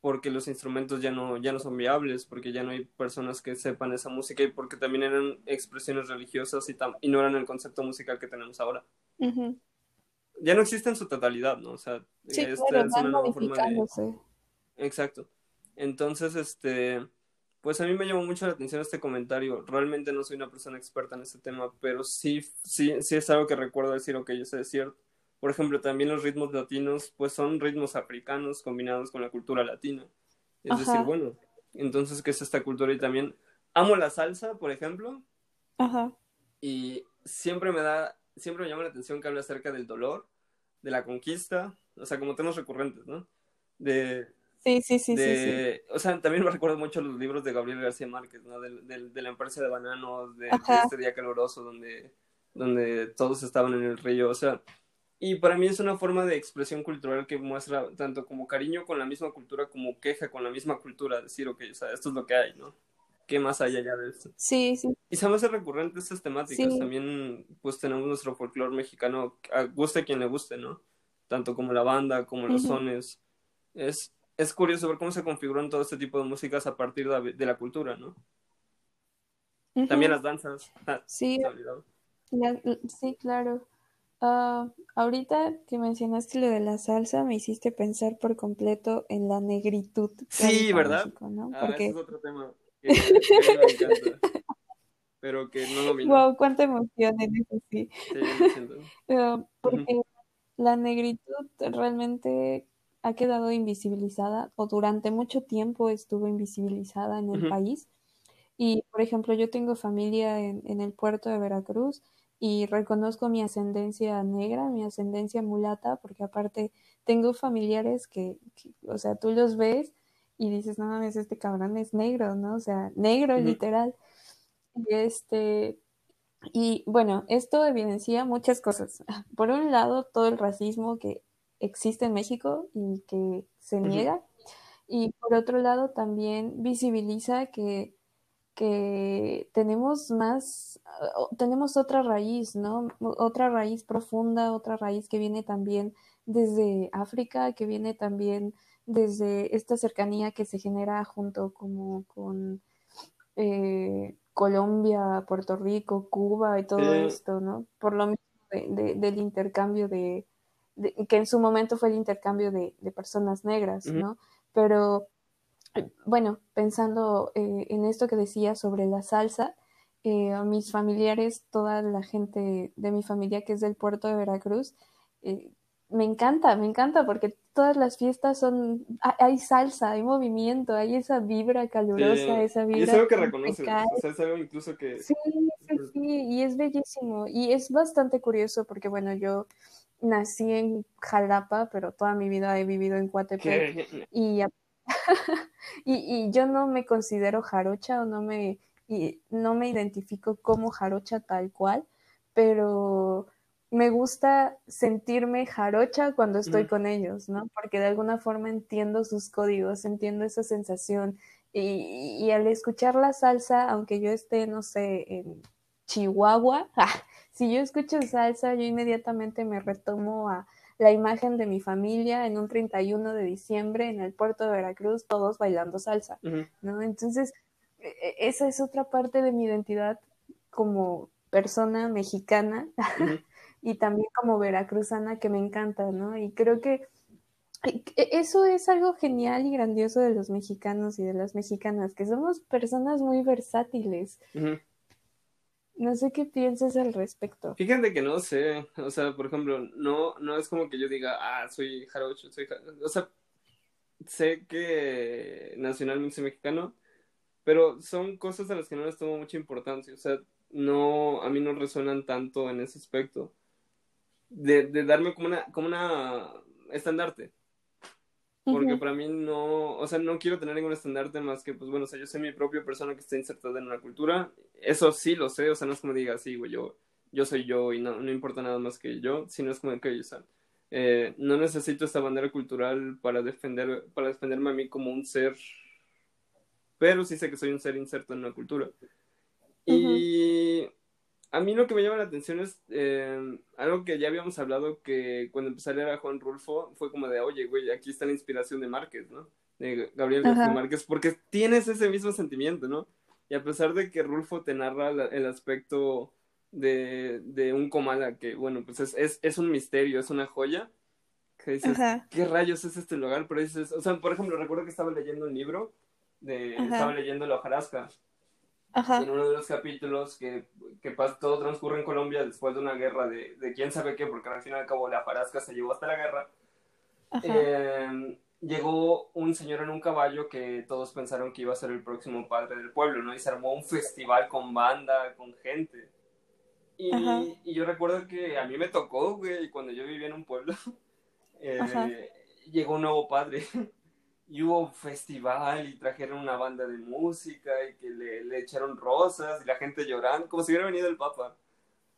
[SPEAKER 1] porque los instrumentos ya no, ya no son viables, porque ya no hay personas que sepan esa música y porque también eran expresiones religiosas y, y no eran el concepto musical que tenemos ahora. Ya no existe en su totalidad, ¿no? O sea,
[SPEAKER 2] sí, esta es una nueva forma de...
[SPEAKER 1] Exacto. Entonces, este, pues a mí me llamó mucho la atención este comentario. Realmente no soy una persona experta en este tema, pero sí, sí, sí es algo que recuerdo decir, ok, sé es cierto. Por ejemplo, también los ritmos latinos, pues son ritmos africanos combinados con la cultura latina. Es decir, bueno, entonces, ¿qué es esta cultura? Y también amo la salsa, por ejemplo.
[SPEAKER 2] Ajá.
[SPEAKER 1] Y siempre me da, siempre me llama la atención que hable acerca del dolor, de la conquista, o sea, como temas recurrentes, ¿no? De,
[SPEAKER 2] Sí, sí, sí, sí,
[SPEAKER 1] O sea, también me recuerdo mucho los libros de Gabriel García Márquez, ¿no? De, de, la empresa de bananos, de, este día caluroso donde, donde todos estaban en el río, o sea, y para mí es una forma de expresión cultural que muestra tanto como cariño con la misma cultura como queja con la misma cultura, decir, ok, o sea, esto es lo que hay, ¿no? ¿Qué más hay allá de esto?
[SPEAKER 2] Sí, sí.
[SPEAKER 1] Y se me hace recurrente estas temáticas. También, pues, tenemos nuestro folclore mexicano, guste quien le guste, ¿no? Tanto como la banda, como los sones. Es, es curioso ver cómo se configuran todo este tipo de músicas a partir de, la cultura, ¿no? También las danzas.
[SPEAKER 2] Ah, sí. sí, claro. Uh, ahorita que mencionaste lo de la salsa, me hiciste pensar por completo en la negritud.
[SPEAKER 1] Sí, ¿verdad? ¿no? Ah, Porque... es otro tema que, pero que no lo
[SPEAKER 2] Wow, cuánta emoción en eso, sí. uh, porque la negritud realmente ha quedado invisibilizada o durante mucho tiempo estuvo invisibilizada en el país. Y, por ejemplo, yo tengo familia en, en el puerto de Veracruz y reconozco mi ascendencia negra, mi ascendencia mulata, porque aparte tengo familiares que, o sea, tú los ves y dices, no mames, este cabrón es negro, ¿no? O sea, negro literal. Y este, y bueno, esto evidencia muchas cosas. Por un lado, todo el racismo que existe en México y que se niega. Y por otro lado, también visibiliza que que tenemos más, tenemos otra raíz, ¿no? Otra raíz profunda, otra raíz que viene también desde África, que viene también desde esta cercanía que se genera junto como con eh, Colombia, Puerto Rico, Cuba y todo esto, ¿no? Por lo mismo del intercambio de, que en su momento fue el intercambio de, personas negras, ¿no? Pero bueno, pensando eh, en esto que decía sobre la salsa, eh, a mis familiares, toda la gente de mi familia que es del puerto de Veracruz, eh, me encanta, me encanta porque todas las fiestas son, hay salsa, hay movimiento, hay esa vibra calurosa, esa vibra. Y
[SPEAKER 1] es algo que reconoces, o sea, es algo incluso que...
[SPEAKER 2] Sí, sí, sí, y es bellísimo, y es bastante curioso porque, bueno, yo nací en Jalapa, pero toda mi vida he vivido en Coatepec, y y, yo no me considero jarocha o no me, y no me identifico como jarocha tal cual, pero me gusta sentirme jarocha cuando estoy con ellos, ¿no? Porque de alguna forma entiendo sus códigos, entiendo esa sensación. Y, y al escuchar la salsa, aunque yo esté, no sé, en Chihuahua, si yo escucho salsa, yo inmediatamente me retomo a, la imagen de mi familia en un 31 de diciembre en el puerto de Veracruz, todos bailando salsa, ¿no? Entonces, e, e, esa es otra parte de mi identidad como persona mexicana y también como veracruzana que me encanta, ¿no? Y creo que e, eso es algo genial y grandioso de los mexicanos y de las mexicanas, que somos personas muy versátiles. No sé qué piensas al respecto.
[SPEAKER 1] Fíjate que no sé, o sea, por ejemplo, no, no es como que yo diga, ah, soy jarocho, soy o sea, sé que nacionalmente soy mexicano, pero son cosas a las que no les tomo mucha importancia, o sea, no, a mí no resuenan tanto en ese aspecto, de, de darme como una, como una estandarte, porque para mí no, o sea, no quiero tener ningún estandarte más que, pues bueno, o sea, yo soy mi propia persona que está insertada en una cultura, eso sí lo sé, o sea, no es como diga, sí, güey, yo, yo soy yo y no, no importa nada más que yo, sino es como que, o sea, eh, no necesito esta bandera cultural para defender, para defenderme a mí como un ser, pero sí sé que soy un ser inserto en una cultura. Y a mí lo que me llama la atención es eh, algo que ya habíamos hablado que cuando empecé a leer a Juan Rulfo fue como de, oye, güey, aquí está la inspiración de Márquez, ¿no? de Gabriel García Márquez, porque tienes ese mismo sentimiento, ¿no? Y a pesar de que Rulfo te narra el aspecto de, de un Comala, que bueno, pues es, es, es un misterio, es una joya, que dices, ¿qué rayos es este lugar? Pero dices, o sea, por ejemplo, recuerdo que estaba leyendo un libro, de, estaba leyendo La hojarasca, Ajá. en uno de los capítulos que, que todo transcurre en Colombia después de una guerra de, de quién sabe qué, porque al fin y al cabo la hojarasca se llevó hasta la guerra, eh, llegó un señor en un caballo que todos pensaron que iba a ser el próximo padre del pueblo, ¿no? Y se armó un festival con banda, con gente. Y, y yo recuerdo que a mí me tocó, güey, cuando yo vivía en un pueblo, eh, llegó un nuevo padre. y hubo festival y trajeron una banda de música y que le, le, echaron rosas y la gente llorando, como si hubiera venido el Papa.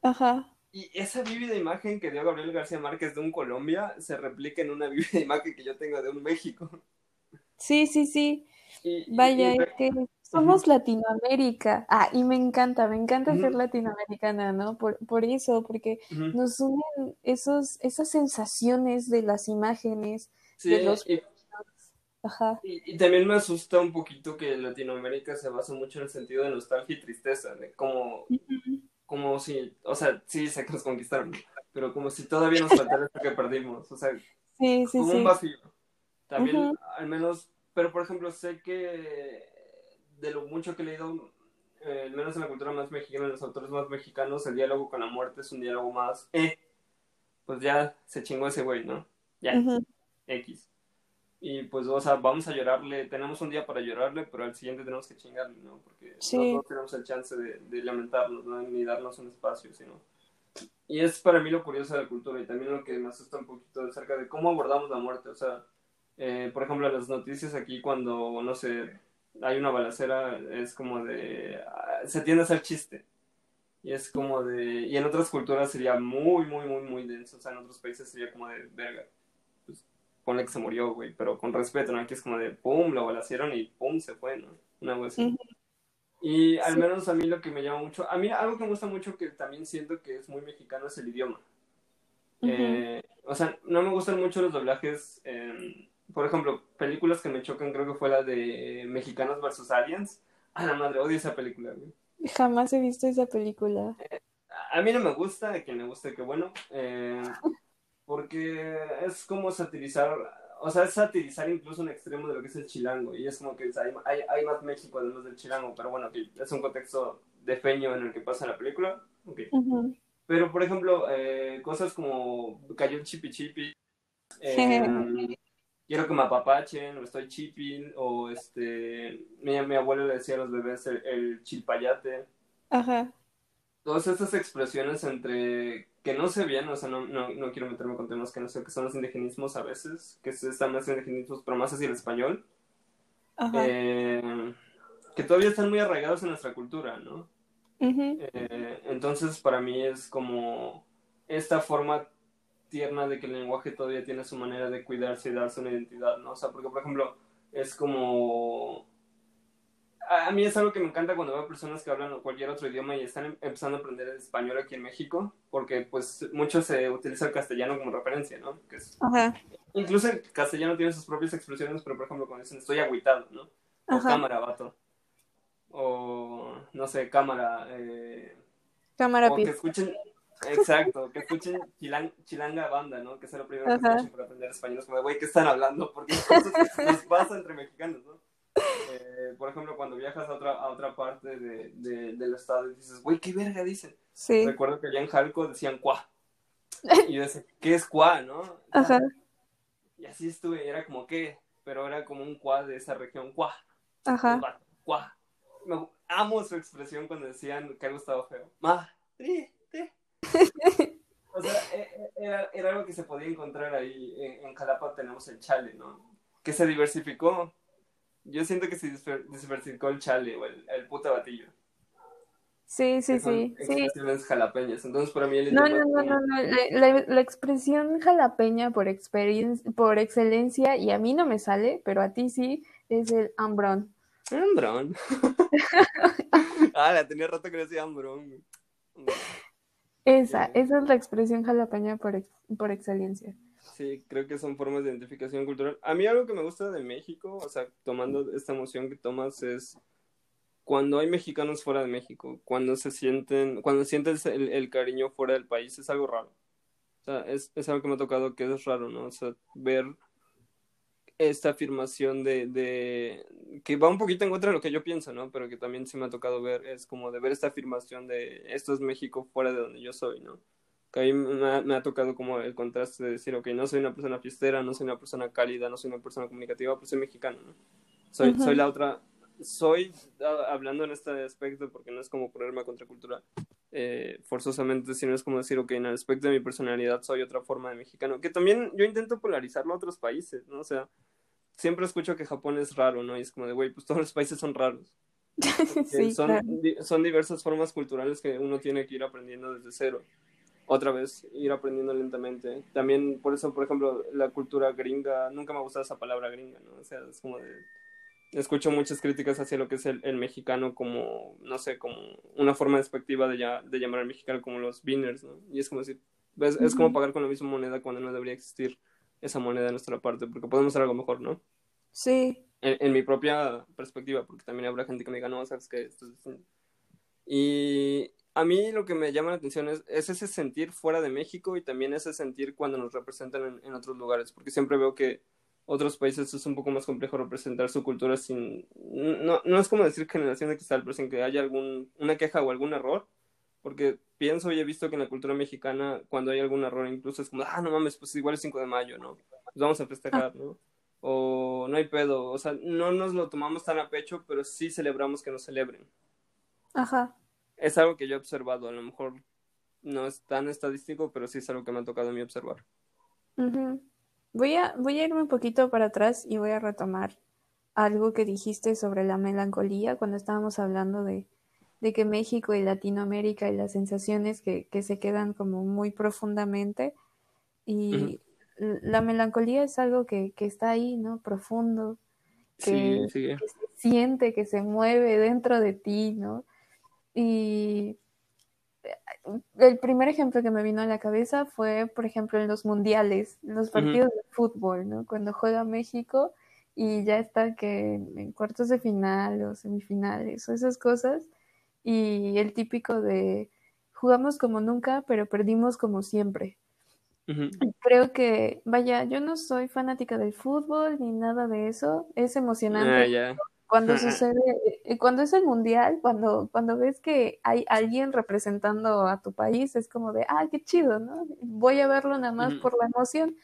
[SPEAKER 1] Ajá. Y esa vívida imagen que dio Gabriel García Márquez de un Colombia se replica en una vívida imagen que yo tengo de un México.
[SPEAKER 2] Sí, sí, sí. Vaya, es que somos Latinoamérica. Ah, y me encanta, me encanta ser latinoamericana, ¿no? Por, por eso, porque nos unen esos, esas sensaciones de las imágenes, de los...
[SPEAKER 1] Y, Ajá. Y, también me asusta un poquito que Latinoamérica se basa mucho en el sentido de nostalgia y tristeza, de cómo como si, o sea, sí sé que nos conquistaron, pero como si todavía nos faltara esto que perdimos, o sea, sí, sí, como un vacío. También, al menos, pero por ejemplo, sé que de lo mucho que he leído, eh, al menos en la cultura más mexicana, en los autores más mexicanos, el diálogo con la muerte es un diálogo más, eh, pues ya se chingó ese güey, ¿no? Ya, X. Y pues, o sea, vamos a llorarle, tenemos un día para llorarle, pero al siguiente tenemos que chingarle, ¿no? Porque no tenemos el chance de, de lamentarnos, ¿no? Ni darnos un espacio, sino... Y es para mí lo curioso de la cultura y también lo que me asusta un poquito acerca de cómo abordamos la muerte. O sea, eh, por ejemplo, las noticias aquí cuando, no sé, hay una balacera, es como de... Ah, se tiende a hacer chiste. Y es como de... Y en otras culturas sería muy, muy, muy, muy denso. O sea, en otros países sería como de verga ponle que se murió, güey, pero con respeto, ¿no? Aquí es como de pum, lo balacieron y pum, se fue, ¿no? Una vez así. Y al menos a mí lo que me llama mucho, a mí algo que me gusta mucho que también siento que es muy mexicano es el idioma. eh, o sea, no me gustan mucho los doblajes, eh, por ejemplo, películas que me chocan creo que fue la de Mexicanos vs. Aliens. A la madre, odio esa película, güey.
[SPEAKER 2] Jamás he visto esa película.
[SPEAKER 1] Eh, a mí no me gusta, a quien le guste, que bueno. Porque es como satirizar, o sea, es satirizar incluso un extremo de lo que es el chilango, y es como que hay, hay, más México además del chilango, pero bueno, es un contexto de feño en el que pasa la película, okay. Pero, por ejemplo, eh, cosas como cayó un chipi chipi, eh, quiero que me apapachen, o estoy chipping, o este, mi, mi abuelo le decía a los bebés el, el chilpayate. Ajá. Todas estas expresiones entre que no sé bien, o sea, no, no, no quiero meterme con temas que no sé, que son los indigenismos a veces, que están más indigenismos, pero más hacia el español, eh, que todavía están muy arraigados en nuestra cultura, ¿no? Eh, entonces, para mí es como esta forma tierna de que el lenguaje todavía tiene su manera de cuidarse y darse una identidad, ¿no? O sea, porque, por ejemplo, es como a mí es algo que me encanta cuando veo personas que hablan cualquier otro idioma y están em, empezando a aprender el español aquí en México, porque pues mucho se utiliza el castellano como referencia, ¿no? Que es, Incluso el castellano tiene sus propias expresiones, pero por ejemplo cuando dicen estoy agüitado, ¿no? O cámara, vato. O no sé, cámara. Eh...
[SPEAKER 2] Cámara
[SPEAKER 1] o que escuchen, exacto, que escuchen chilanga banda, ¿no? Que sea lo primero que escuchen para aprender español. Es como, güey, ¿qué están hablando? Porque nos pasa entre mexicanos, ¿no? Eh, por ejemplo, cuando viajas a otra, a otra parte de, del estado y dices, güey, ¿qué verga dicen? Sí. Recuerdo que allá en Jalco decían cuá. Y yo decía, ¿qué es cuá, no? Ajá. Y así estuve, era como que, pero era como un cuá de esa región, cuá. Ajá. Cuá. Me, amo su expresión cuando decían que algo estaba feo. Ma, O sea, e, e, era, era, algo que se podía encontrar ahí. En, en Jalapa tenemos el chale, ¿no? Que se diversificó yo siento que se diversificó el chale o el, el puta batillo.
[SPEAKER 2] Sí, sí, sí.
[SPEAKER 1] Expresiones jalapeñas. Entonces, para mí el
[SPEAKER 2] No, no, no, no, no. La, la, expresión jalapeña por, por excelencia, y a mí no me sale, pero a ti sí, es el ambrón.
[SPEAKER 1] Ambrón. ah, la tenía rato que decía ambrón.
[SPEAKER 2] Esa, esa es la expresión jalapeña por, por excelencia.
[SPEAKER 1] Sí, creo que son formas de identificación cultural. A mí algo que me gusta de México, o sea, tomando esta emoción que tomas, es cuando hay mexicanos fuera de México, cuando se sienten, cuando sientes el, cariño fuera del país, es algo raro. O sea, es, es, algo que me ha tocado que es raro, ¿no? O sea, ver esta afirmación de, de, que va un poquito en contra de lo que yo pienso, ¿no? Pero que también se me ha tocado ver, es como de ver esta afirmación de esto es México fuera de donde yo soy, ¿no? Que a mí me ha, me ha tocado como el contraste de decir, ok, no soy una persona fiestera, no soy una persona cálida, no soy una persona comunicativa, pues soy mexicano, ¿no? Soy, uh -huh. soy la otra, soy, hablando en este aspecto, porque no es como ponerme a contracultura, eh, forzosamente, sino es como decir, ok, en el aspecto de mi personalidad soy otra forma de mexicano, que también yo intento polarizarlo a otros países, ¿no? O sea, siempre escucho que Japón es raro, ¿no? Y es como de, güey, pues todos los países son raros.
[SPEAKER 2] sí,
[SPEAKER 1] son,
[SPEAKER 2] claro.
[SPEAKER 1] di son diversas formas culturales que uno tiene que ir aprendiendo desde cero. Otra vez, ir aprendiendo lentamente. También, por eso, por ejemplo, la cultura gringa, nunca me ha gustado esa palabra gringa, ¿no? O sea, es como de escucho muchas críticas hacia lo que es el, el, mexicano como, no sé, como una forma despectiva de, ya, de llamar al mexicano como los beaners, ¿no? Y es como decir, es, es como pagar con la misma moneda cuando no debería existir esa moneda de nuestra parte, porque podemos hacer algo mejor, ¿no?
[SPEAKER 2] Sí.
[SPEAKER 1] En, en mi propia perspectiva, porque también habrá gente que me diga, no, sabes que esto es. Y a mí lo que me llama la atención es, es, ese sentir fuera de México y también ese sentir cuando nos representan en, en otros lugares, porque siempre veo que otros países es un poco más complejo representar su cultura sin... No, no es como decir generación de cristal, pero sin que haya algún, una queja o algún error, porque pienso y he visto que en la cultura mexicana cuando hay algún error incluso es como, ah, no mames, pues igual es 5 de mayo, ¿no? Pues vamos a festejar, ¿no? O no hay pedo, o sea, no nos lo tomamos tan a pecho, pero sí celebramos que nos celebren.
[SPEAKER 2] Ajá.
[SPEAKER 1] Es algo que yo he observado, a lo mejor no es tan estadístico, pero sí es algo que me ha tocado a mí observar.
[SPEAKER 2] Uh -huh. Voy a, voy a irme un poquito para atrás y voy a retomar algo que dijiste sobre la melancolía cuando estábamos hablando de, de que México y Latinoamérica y las sensaciones que, que se quedan como muy profundamente y uh -huh. la melancolía es algo que, que, está ahí, ¿no? Profundo, que,
[SPEAKER 1] sí, sí.
[SPEAKER 2] que se siente, que se mueve dentro de ti, ¿no? Y el primer ejemplo que me vino a la cabeza fue, por ejemplo, en los mundiales, los partidos uh -huh. de fútbol, ¿no? Cuando juega México y ya está que en cuartos de final o semifinales o esas cosas. Y el típico de jugamos como nunca, pero perdimos como siempre. Uh -huh. Creo que, vaya, yo no soy fanática del fútbol ni nada de eso. Es emocionante.
[SPEAKER 1] Ah, yeah
[SPEAKER 2] cuando sucede, eh, cuando es el mundial, cuando, cuando ves que hay alguien representando a tu país, es como de, ah, qué chido, ¿no? Voy a verlo nada más uh -huh. por la emoción.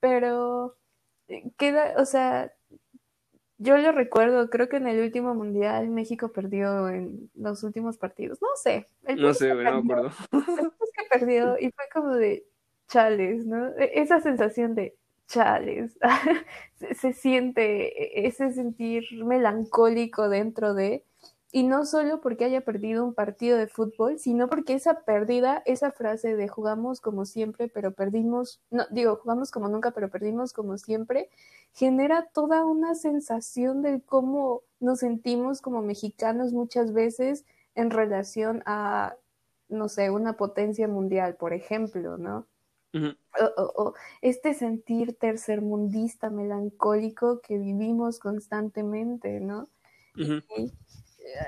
[SPEAKER 2] Pero eh, queda, o sea, yo lo recuerdo, creo que en el último mundial México perdió en los últimos partidos. No sé.
[SPEAKER 1] no sé, no me acuerdo.
[SPEAKER 2] Es que perdió y fue como de chales, ¿no? E, esa sensación de chales, se, siente ese sentir melancólico dentro de, y no solo porque haya perdido un partido de fútbol, sino porque esa pérdida, esa frase de jugamos como siempre, pero perdimos, no, digo, jugamos como nunca, pero perdimos como siempre, genera toda una sensación de cómo nos sentimos como mexicanos muchas veces en relación a, no sé, una potencia mundial, por ejemplo, ¿no?
[SPEAKER 1] Uh -huh.
[SPEAKER 2] este sentir tercermundista, melancólico que vivimos constantemente, ¿no?
[SPEAKER 1] Uh -huh.
[SPEAKER 2] Y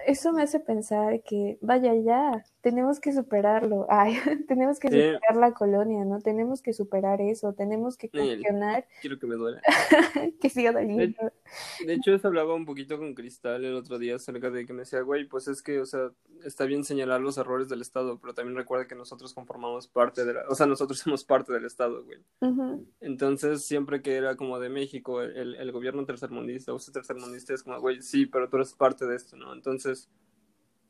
[SPEAKER 2] eso me hace pensar que, vaya, ya, tenemos que superarlo, Ay, tenemos que superar la colonia, ¿no? Tenemos que superar eso, tenemos que cuestionar.
[SPEAKER 1] Quiero que me duela.
[SPEAKER 2] que siga doliendo.
[SPEAKER 1] De, de, hecho, eso hablaba un poquito con Cristal el otro día acerca de que me decía, güey, pues es que, o sea, está bien señalar los errores del Estado, pero también recuerda que nosotros conformamos parte de la, o sea, nosotros somos parte del Estado, güey.
[SPEAKER 2] Uh -huh.
[SPEAKER 1] Entonces, siempre que era como de México, el, el gobierno tercermundista, usted tercermundista es como, güey, sí, pero tú eres parte de esto, ¿no? Entonces,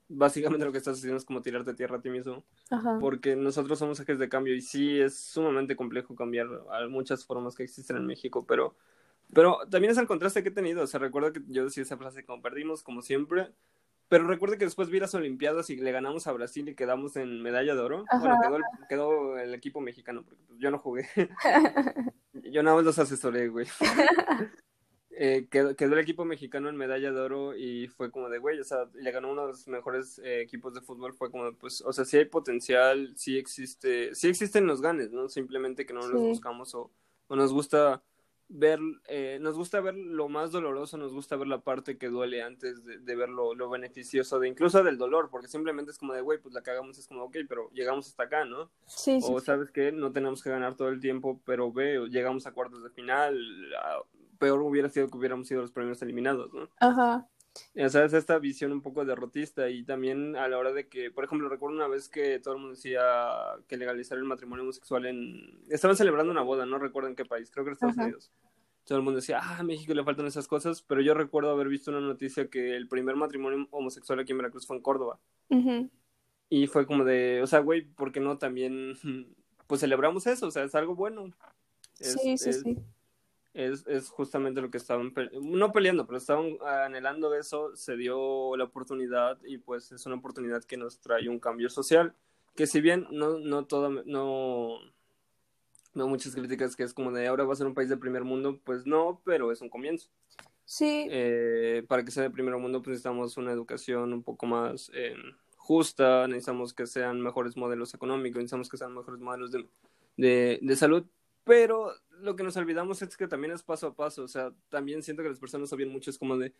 [SPEAKER 1] básicamente lo que estás haciendo es como tirarte tierra a ti mismo.
[SPEAKER 2] Ajá.
[SPEAKER 1] Porque nosotros somos agentes de cambio y sí es sumamente complejo cambiar a muchas formas que existen en México, pero, pero también es el contraste que he tenido. O sea, recuerdo que yo decía esa frase como perdimos, como siempre. Pero recuerdo que después vi las Olimpiadas y le ganamos a Brasil y quedamos en medalla de oro.
[SPEAKER 2] Ajá.
[SPEAKER 1] Bueno, quedó el, quedó el equipo mexicano, porque yo no jugué. yo nada más los asesoré, güey. eh, quedó, quedó, el equipo mexicano en medalla de oro y fue como de, güey, o sea, le ganó uno de los mejores eh, equipos de fútbol, fue como, pues, o sea, sí hay potencial, sí existe, sí existen los ganes, ¿no? Simplemente que no sí. los buscamos o, o, nos gusta ver, eh, nos gusta ver lo más doloroso, nos gusta ver la parte que duele antes de, de ver lo, lo, beneficioso, de incluso del dolor, porque simplemente es como de, güey, pues la cagamos, es como, ok, pero llegamos hasta acá, ¿no?
[SPEAKER 2] Sí,
[SPEAKER 1] o
[SPEAKER 2] sí,
[SPEAKER 1] sabes que no tenemos que ganar todo el tiempo, pero ve, llegamos a cuartos de final, peor hubiera sido que hubiéramos sido los primeros eliminados, ¿no?
[SPEAKER 2] Ajá.
[SPEAKER 1] Ya sabes, esta visión un poco derrotista y también a la hora de que, por ejemplo, recuerdo una vez que todo el mundo decía que legalizar el matrimonio homosexual en... Estaban celebrando una boda, no recuerdo en qué país, creo que en Estados
[SPEAKER 2] Ajá.
[SPEAKER 1] Unidos. Todo el mundo decía, ah, a México le faltan esas cosas, pero yo recuerdo haber visto una noticia que el primer matrimonio homosexual aquí en Veracruz fue en Córdoba.
[SPEAKER 2] Uh -huh.
[SPEAKER 1] Y fue como de, o sea, güey, ¿por qué no también, pues celebramos eso? O sea, es algo bueno. Es,
[SPEAKER 2] sí, sí,
[SPEAKER 1] es,
[SPEAKER 2] sí.
[SPEAKER 1] Es, es, justamente lo que estaban, no peleando, pero estaban anhelando eso, se dio la oportunidad y pues es una oportunidad que nos trae un cambio social, que si bien no, no todo, no, no muchas críticas que es como de ahora va a ser un país de primer mundo, pues no, pero es un comienzo.
[SPEAKER 2] Sí.
[SPEAKER 1] Eh, para que sea de primer mundo pues necesitamos una educación un poco más eh, justa, necesitamos que sean mejores modelos económicos, necesitamos que sean mejores modelos de, de, de salud, pero lo que nos olvidamos es que también es paso a paso, o sea, también siento que las personas sabían mucho, es como de,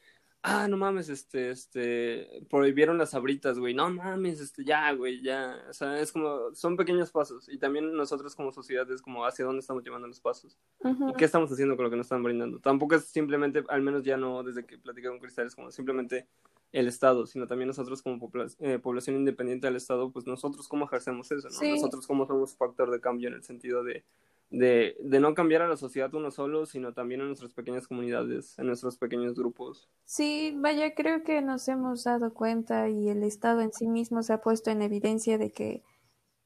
[SPEAKER 1] ah, no mames, este, este, prohibieron las abritas, güey, no mames, este, ya, güey, ya, o sea, es como, son pequeños pasos, y también nosotros como sociedad es como, hacia dónde estamos llevando los pasos,
[SPEAKER 2] uh -huh.
[SPEAKER 1] qué estamos haciendo con lo que nos están brindando, tampoco es simplemente, al menos ya no desde que platicé con Cristal, es como simplemente el Estado, sino también nosotros como eh, población independiente del Estado, pues nosotros cómo ejercemos eso, ¿no?
[SPEAKER 2] Sí.
[SPEAKER 1] Nosotros cómo somos factor de cambio en el sentido de de, de, no cambiar a la sociedad uno solo, sino también en nuestras pequeñas comunidades, en nuestros pequeños grupos.
[SPEAKER 2] Sí, vaya, creo que nos hemos dado cuenta y el Estado en sí mismo se ha puesto en evidencia de que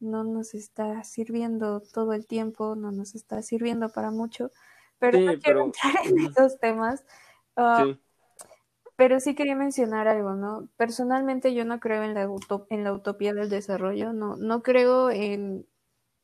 [SPEAKER 2] no nos está sirviendo todo el tiempo, no nos está sirviendo para mucho, pero
[SPEAKER 1] sí,
[SPEAKER 2] no quiero
[SPEAKER 1] pero...
[SPEAKER 2] entrar en esos temas. Uh, sí. Pero sí quería mencionar algo, ¿no? Personalmente yo no creo en la, utop en la utopía del desarrollo, no, no creo en,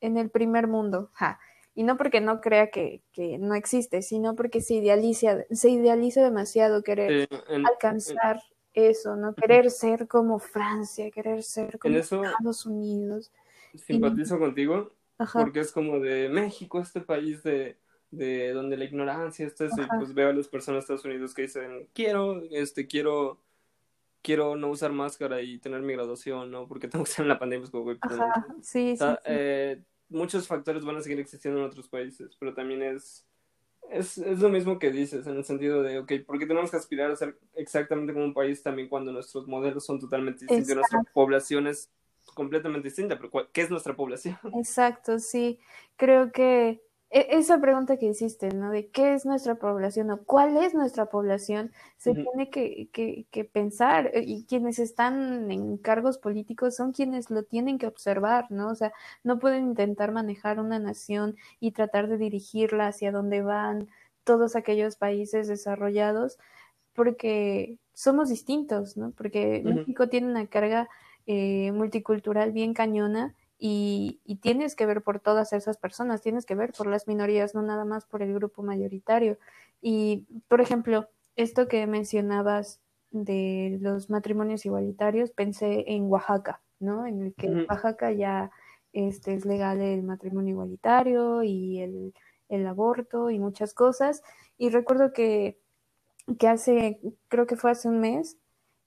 [SPEAKER 2] en el primer mundo, ja y no porque no crea que, que, no existe, sino porque se idealiza, se idealiza demasiado querer
[SPEAKER 1] eh,
[SPEAKER 2] alcanzar eso, ¿no? Querer ser como Francia, querer ser como
[SPEAKER 1] eso,
[SPEAKER 2] Estados Unidos.
[SPEAKER 1] Simpatizo
[SPEAKER 2] y,
[SPEAKER 1] contigo,
[SPEAKER 2] ajá.
[SPEAKER 1] porque es como de México, este país de, de donde la ignorancia está, y pues veo a las personas de Estados Unidos que dicen, quiero, este, quiero quiero no usar máscara y tener mi graduación, ¿no? Porque tengo que estar en la pandemia, es como, güey,
[SPEAKER 2] Ajá, sí, sí, sí.
[SPEAKER 1] Eh, muchos factores van a seguir existiendo en otros países, pero también es, es, es, lo mismo que dices, en el sentido de, ok, ¿por qué tenemos que aspirar a ser exactamente como un país también cuando nuestros modelos son totalmente distintos,
[SPEAKER 2] Exacto.
[SPEAKER 1] nuestra población es completamente distinta, pero ¿qué es nuestra población?
[SPEAKER 2] Exacto, sí, creo que esa pregunta que hiciste, ¿no? De qué es nuestra población o cuál es nuestra población, se uh -huh. tiene que, que, que, pensar eh, y quienes están en cargos políticos son quienes lo tienen que observar, ¿no? O sea, no pueden intentar manejar una nación y tratar de dirigirla hacia donde van todos aquellos países desarrollados porque somos distintos, ¿no? Porque uh -huh. México tiene una carga eh, multicultural bien cañona y, y, tienes que ver por todas esas personas, tienes que ver por las minorías, no nada más por el grupo mayoritario. Y, por ejemplo, esto que mencionabas de los matrimonios igualitarios, pensé en Oaxaca, ¿no? En el que en Oaxaca ya este, es legal el matrimonio igualitario y el, el aborto y muchas cosas. Y recuerdo que, que hace, creo que fue hace un mes,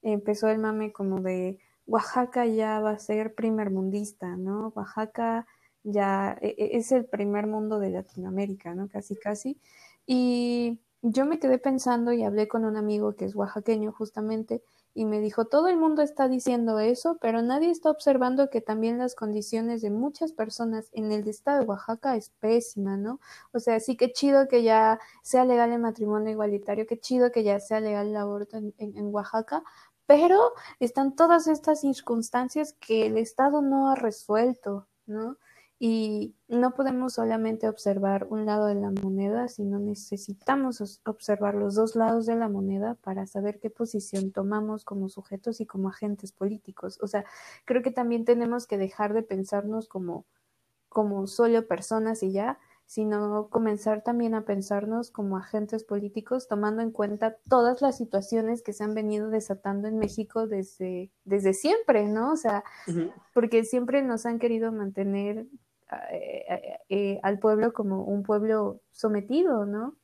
[SPEAKER 2] empezó el mame como de Oaxaca ya va a ser primermundista, ¿no? Oaxaca ya es el primer mundo de Latinoamérica, ¿no? Casi, casi. Y yo me quedé pensando y hablé con un amigo que es oaxaqueño justamente y me dijo, todo el mundo está diciendo eso, pero nadie está observando que también las condiciones de muchas personas en el estado de Oaxaca es pésima, ¿no? O sea, sí que chido que ya sea legal el matrimonio igualitario, que chido que ya sea legal el aborto en Oaxaca, pero están todas estas circunstancias que el Estado no ha resuelto, ¿no? Y no podemos solamente observar un lado de la moneda, sino necesitamos observar los dos lados de la moneda para saber qué posición tomamos como sujetos y como agentes políticos. O sea, creo que también tenemos que dejar de pensarnos como, como solo personas y ya, sino comenzar también a pensarnos como agentes políticos, tomando en cuenta todas las situaciones que se han venido desatando en México desde, desde siempre, ¿no? O sea, porque siempre nos han querido mantener eh, eh, eh, al pueblo como un pueblo sometido, ¿no?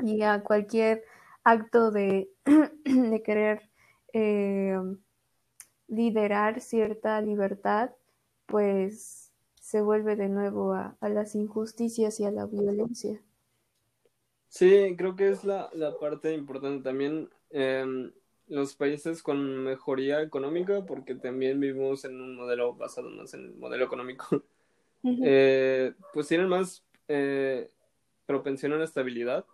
[SPEAKER 2] Y a cualquier acto de, de querer liderar cierta libertad, pues se vuelve de nuevo a, las injusticias y a la violencia.
[SPEAKER 1] Sí, creo que es la, parte importante también. Em, los países con mejoría económica, porque también vivimos en un modelo basado más en el modelo económico, eh, pues tienen más eh, propensión a la estabilidad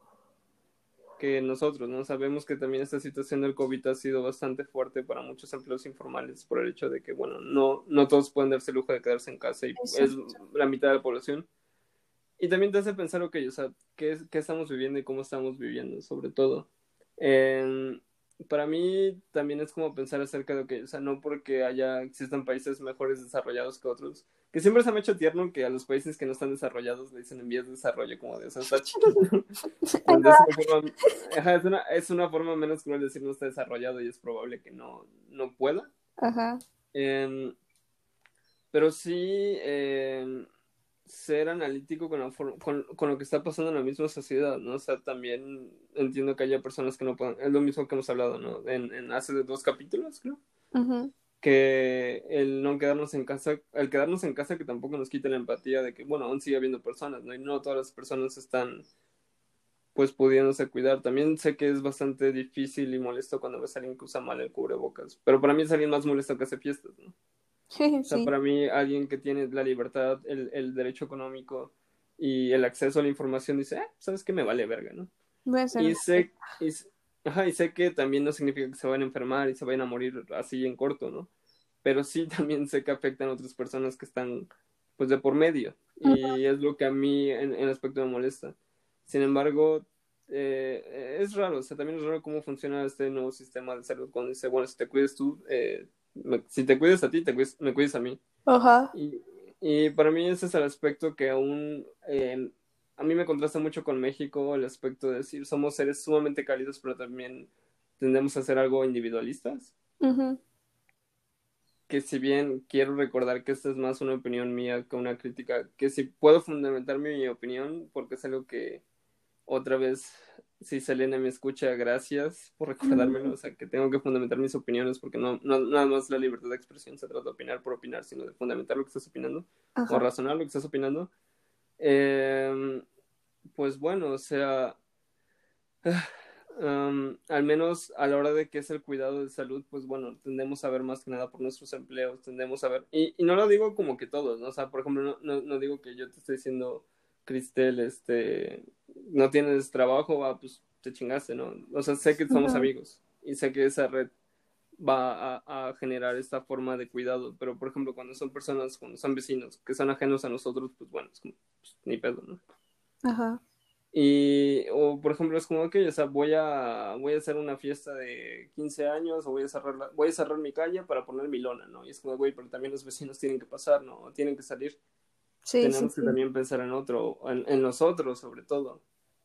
[SPEAKER 1] que nosotros, ¿no? Sabemos que también esta situación del COVID ha sido bastante fuerte para muchos empleos informales por el hecho de que, bueno, no, no todos pueden darse el lujo de quedarse en casa y es la mitad de la población. Y también te hace pensar, ok, o sea, ¿qué, qué estamos viviendo y cómo estamos viviendo, sobre todo? Para mí también es como pensar acerca de que, o sea, no porque haya, existan países mejores desarrollados que otros, que siempre se me ha hecho tierno que a los países que no están desarrollados le dicen en vías de desarrollo, como de, o sea, está chido. es, una, es, una, forma menos cruel de decir no está desarrollado y es probable que no, no pueda. Ajá. Em, pero sí, eh, ser analítico con, con, con, lo que está pasando en la misma sociedad, ¿no? O sea, también entiendo que haya personas que no puedan, es lo mismo que hemos hablado, ¿no? En, en hace dos capítulos, creo. Que el no quedarnos en casa, el quedarnos en casa que tampoco nos quita la empatía de que, bueno, aún sigue habiendo personas, ¿no? Y no todas las personas están, pues, pudiéndose cuidar. También sé que es bastante difícil y molesto cuando ves a alguien que usa mal el cubrebocas, pero para mí es alguien más molesto que hace fiestas, ¿no? O sea, para mí, alguien que tiene la libertad, el, el, derecho económico y el acceso a la información dice, eh, ¿sabes qué? Me vale verga, ¿no? y, sé, y, ajá, y sé que también no significa que se vayan a enfermar y se vayan a morir así en corto, ¿no? Pero sí también sé que afectan a otras personas que están, pues, de por medio. Y es lo que a mí en, en aspecto me molesta. Sin embargo, eh, es raro, o sea, también es raro cómo funciona este nuevo sistema de salud cuando dice, bueno, si te cuides tú, eh, si te cuidas a ti, te me cuides a mí. Ajá. Y, y, para mí ese es el aspecto que aún eh, a mí me contrasta mucho con México, el aspecto de decir, somos seres sumamente cálidos, pero también tendemos a ser algo individualistas. Que si bien quiero recordar que esta es más una opinión mía que una crítica, que si puedo fundamentar mi opinión, porque es algo que otra vez si Selena me escucha, gracias por recordármelo. O sea, que tengo que fundamentar mis opiniones porque no, no nada más la libertad de expresión se trata de opinar por opinar, sino de fundamentar lo que estás opinando o razonar lo que estás opinando. Em, pues bueno, o sea, al menos a la hora de que es el cuidado de salud, pues bueno, tendemos a ver más que nada por nuestros empleos, tendemos a ver, y, y no lo digo como que todos, ¿no? O sea, por ejemplo, no, no, no digo que yo te estoy diciendo Cristel, este, no tienes trabajo, va, pues te chingaste, ¿no? O sea, sé que somos amigos y sé que esa red va a, generar esta forma de cuidado, pero por ejemplo, cuando son personas, cuando son vecinos que son ajenos a nosotros, pues bueno, es como, pues, ni pedo, ¿no? Ajá. Y, o por ejemplo, es como, que, o sea, voy a, voy a hacer una fiesta de 15 años o voy a cerrar, voy a cerrar mi calle para poner mi lona, ¿no? Y es como, güey, pero también los vecinos tienen que pasar, ¿no? Tienen que salir tenemos que también pensar en otro, en, en, nosotros sobre todo,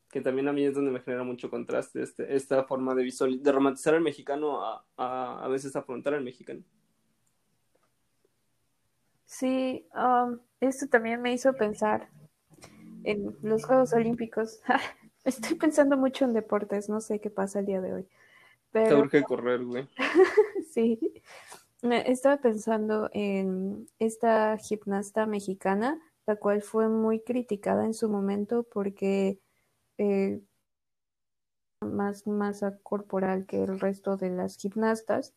[SPEAKER 1] que también a mí es donde me genera mucho contraste este, esta forma de visual, de romantizar al mexicano a, a, a veces afrontar al mexicano.
[SPEAKER 2] Sí, um, esto también me hizo pensar en los Juegos Olímpicos. Estoy pensando mucho en deportes, no sé qué pasa el día de hoy.
[SPEAKER 1] Pero... Te urge correr, güey.
[SPEAKER 2] sí. Estaba pensando en esta gimnasta mexicana la cual fue muy criticada en su momento porque eh, más masa corporal que el resto de las gimnastas,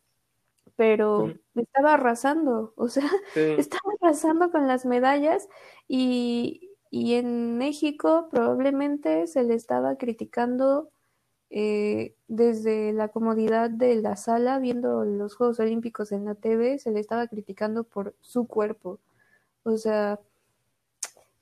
[SPEAKER 2] pero estaba arrasando, o sea, estaba arrasando con las medallas y, y, en México probablemente se le estaba criticando eh, desde la comodidad de la sala viendo los Juegos Olímpicos en la TV, se le estaba criticando por su cuerpo, o sea,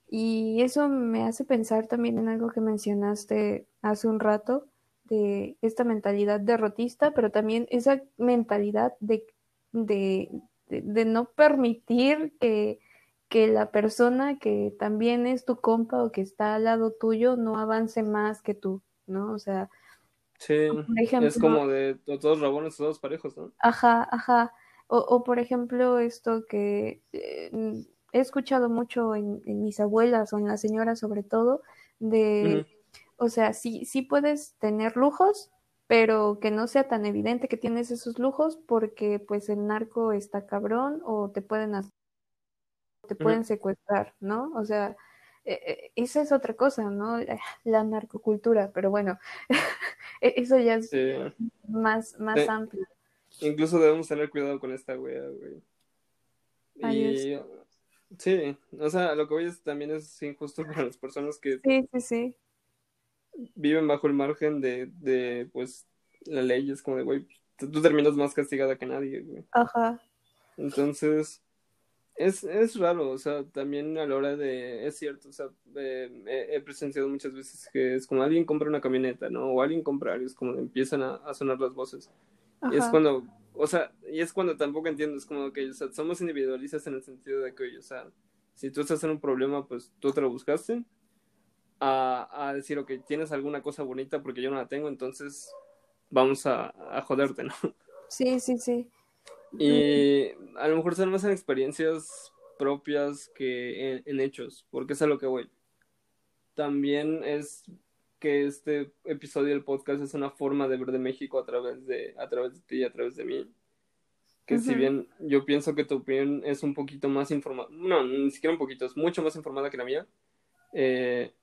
[SPEAKER 2] y eso me hace pensar también en algo que mencionaste hace un rato, de esta mentalidad derrotista, pero también esa mentalidad de, de, de, no permitir que, que la persona que también es tu compa o que está al lado tuyo no avance más que tú, ¿no? O sea,
[SPEAKER 1] Sí, es como de todos rabones, todos parejos, ¿no?
[SPEAKER 2] Ajá, ajá. O, o por ejemplo, esto que eh, he escuchado mucho en, en, mis abuelas o en las señoras sobre todo, de, o sea, sí, sí puedes tener lujos, pero que no sea tan evidente que tienes esos lujos porque pues el narco está cabrón o te pueden hacer, te pueden secuestrar, ¿no? O sea, eh, esa es otra cosa, ¿no? La narcocultura, pero bueno, eso ya es sí. más, más
[SPEAKER 1] sí.
[SPEAKER 2] amplio.
[SPEAKER 1] Incluso debemos tener cuidado con esta wea, güey. Y sí, o sea, lo que voy es también es injusto para las personas que
[SPEAKER 2] sí, sí, sí.
[SPEAKER 1] viven bajo el margen de, de pues, la ley. Es como de, güey, tú terminas más castigada que nadie, güey.
[SPEAKER 2] Ajá.
[SPEAKER 1] Entonces, es, es raro, o sea, también a la hora de, es cierto, o sea, eh, he, presenciado muchas veces que es como alguien compra una camioneta, ¿no? O alguien compra algo, es como empiezan a, a sonar las voces. Ajá. Y es cuando, o sea, y es cuando tampoco entiendo, es como que, o sea, somos individualistas en el sentido de que, o sea, si tú estás en un problema, pues tú te lo buscaste, a, a decir, ok, tienes alguna cosa bonita porque yo no la tengo, entonces vamos a, a joderte, ¿no?
[SPEAKER 2] Sí, sí, sí.
[SPEAKER 1] Y a lo mejor son más en experiencias propias que en, en, hechos, porque es a lo que voy. También es que este episodio del podcast es una forma de ver de México a través de, a través de ti y a través de mí. Que uh -huh. si bien yo pienso que tu opinión es un poquito más informada, no, ni siquiera un poquito, es mucho más informada que la mía, eh,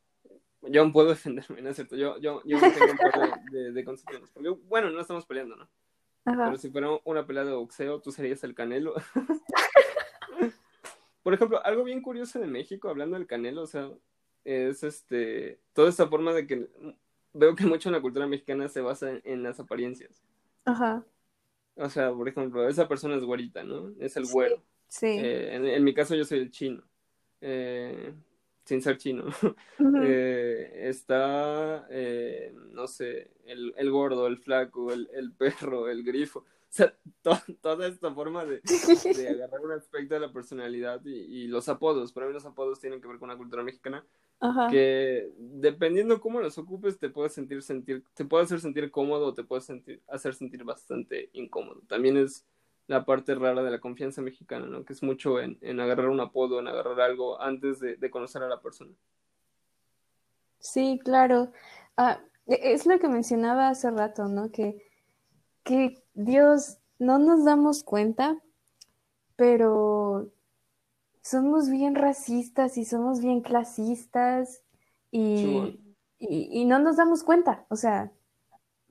[SPEAKER 1] yo aún puedo defenderme, ¿no es cierto? Yo, yo, yo tengo un par de, de, de concepciones, porque bueno, no estamos peleando, ¿no? Ajá. Pero si fuera una pelea de boxeo, tú serías el Canelo. Por ejemplo, algo bien curioso de México, hablando del Canelo, o sea, es este, toda esta forma de que veo que mucho en la cultura mexicana se basa en, en las apariencias.
[SPEAKER 2] Ajá.
[SPEAKER 1] O sea, por ejemplo, esa persona es güerita, ¿no? Es el güero.
[SPEAKER 2] Sí.
[SPEAKER 1] Eh, en, en, mi caso yo soy el chino. Eh, sin ser chino. Uh -huh. eh, está, eh, no sé, el, el, gordo, el flaco, el, el perro, el grifo. O sea, to toda esta forma de, de, agarrar un aspecto de la personalidad y, y, los apodos. Para mí los apodos tienen que ver con la cultura mexicana. Que dependiendo cómo los ocupes, te puede sentir, sentir, te puede hacer sentir cómodo o te puede sentir, hacer sentir bastante incómodo. También es la parte rara de la confianza mexicana, ¿no? Que es mucho en, en agarrar un apodo, en agarrar algo antes de, de conocer a la persona.
[SPEAKER 2] Sí, claro. Ah, es lo que mencionaba hace rato, ¿no? Que, que Dios, no nos damos cuenta, pero somos bien racistas y somos bien clasistas y, y, y, no nos damos cuenta. O sea,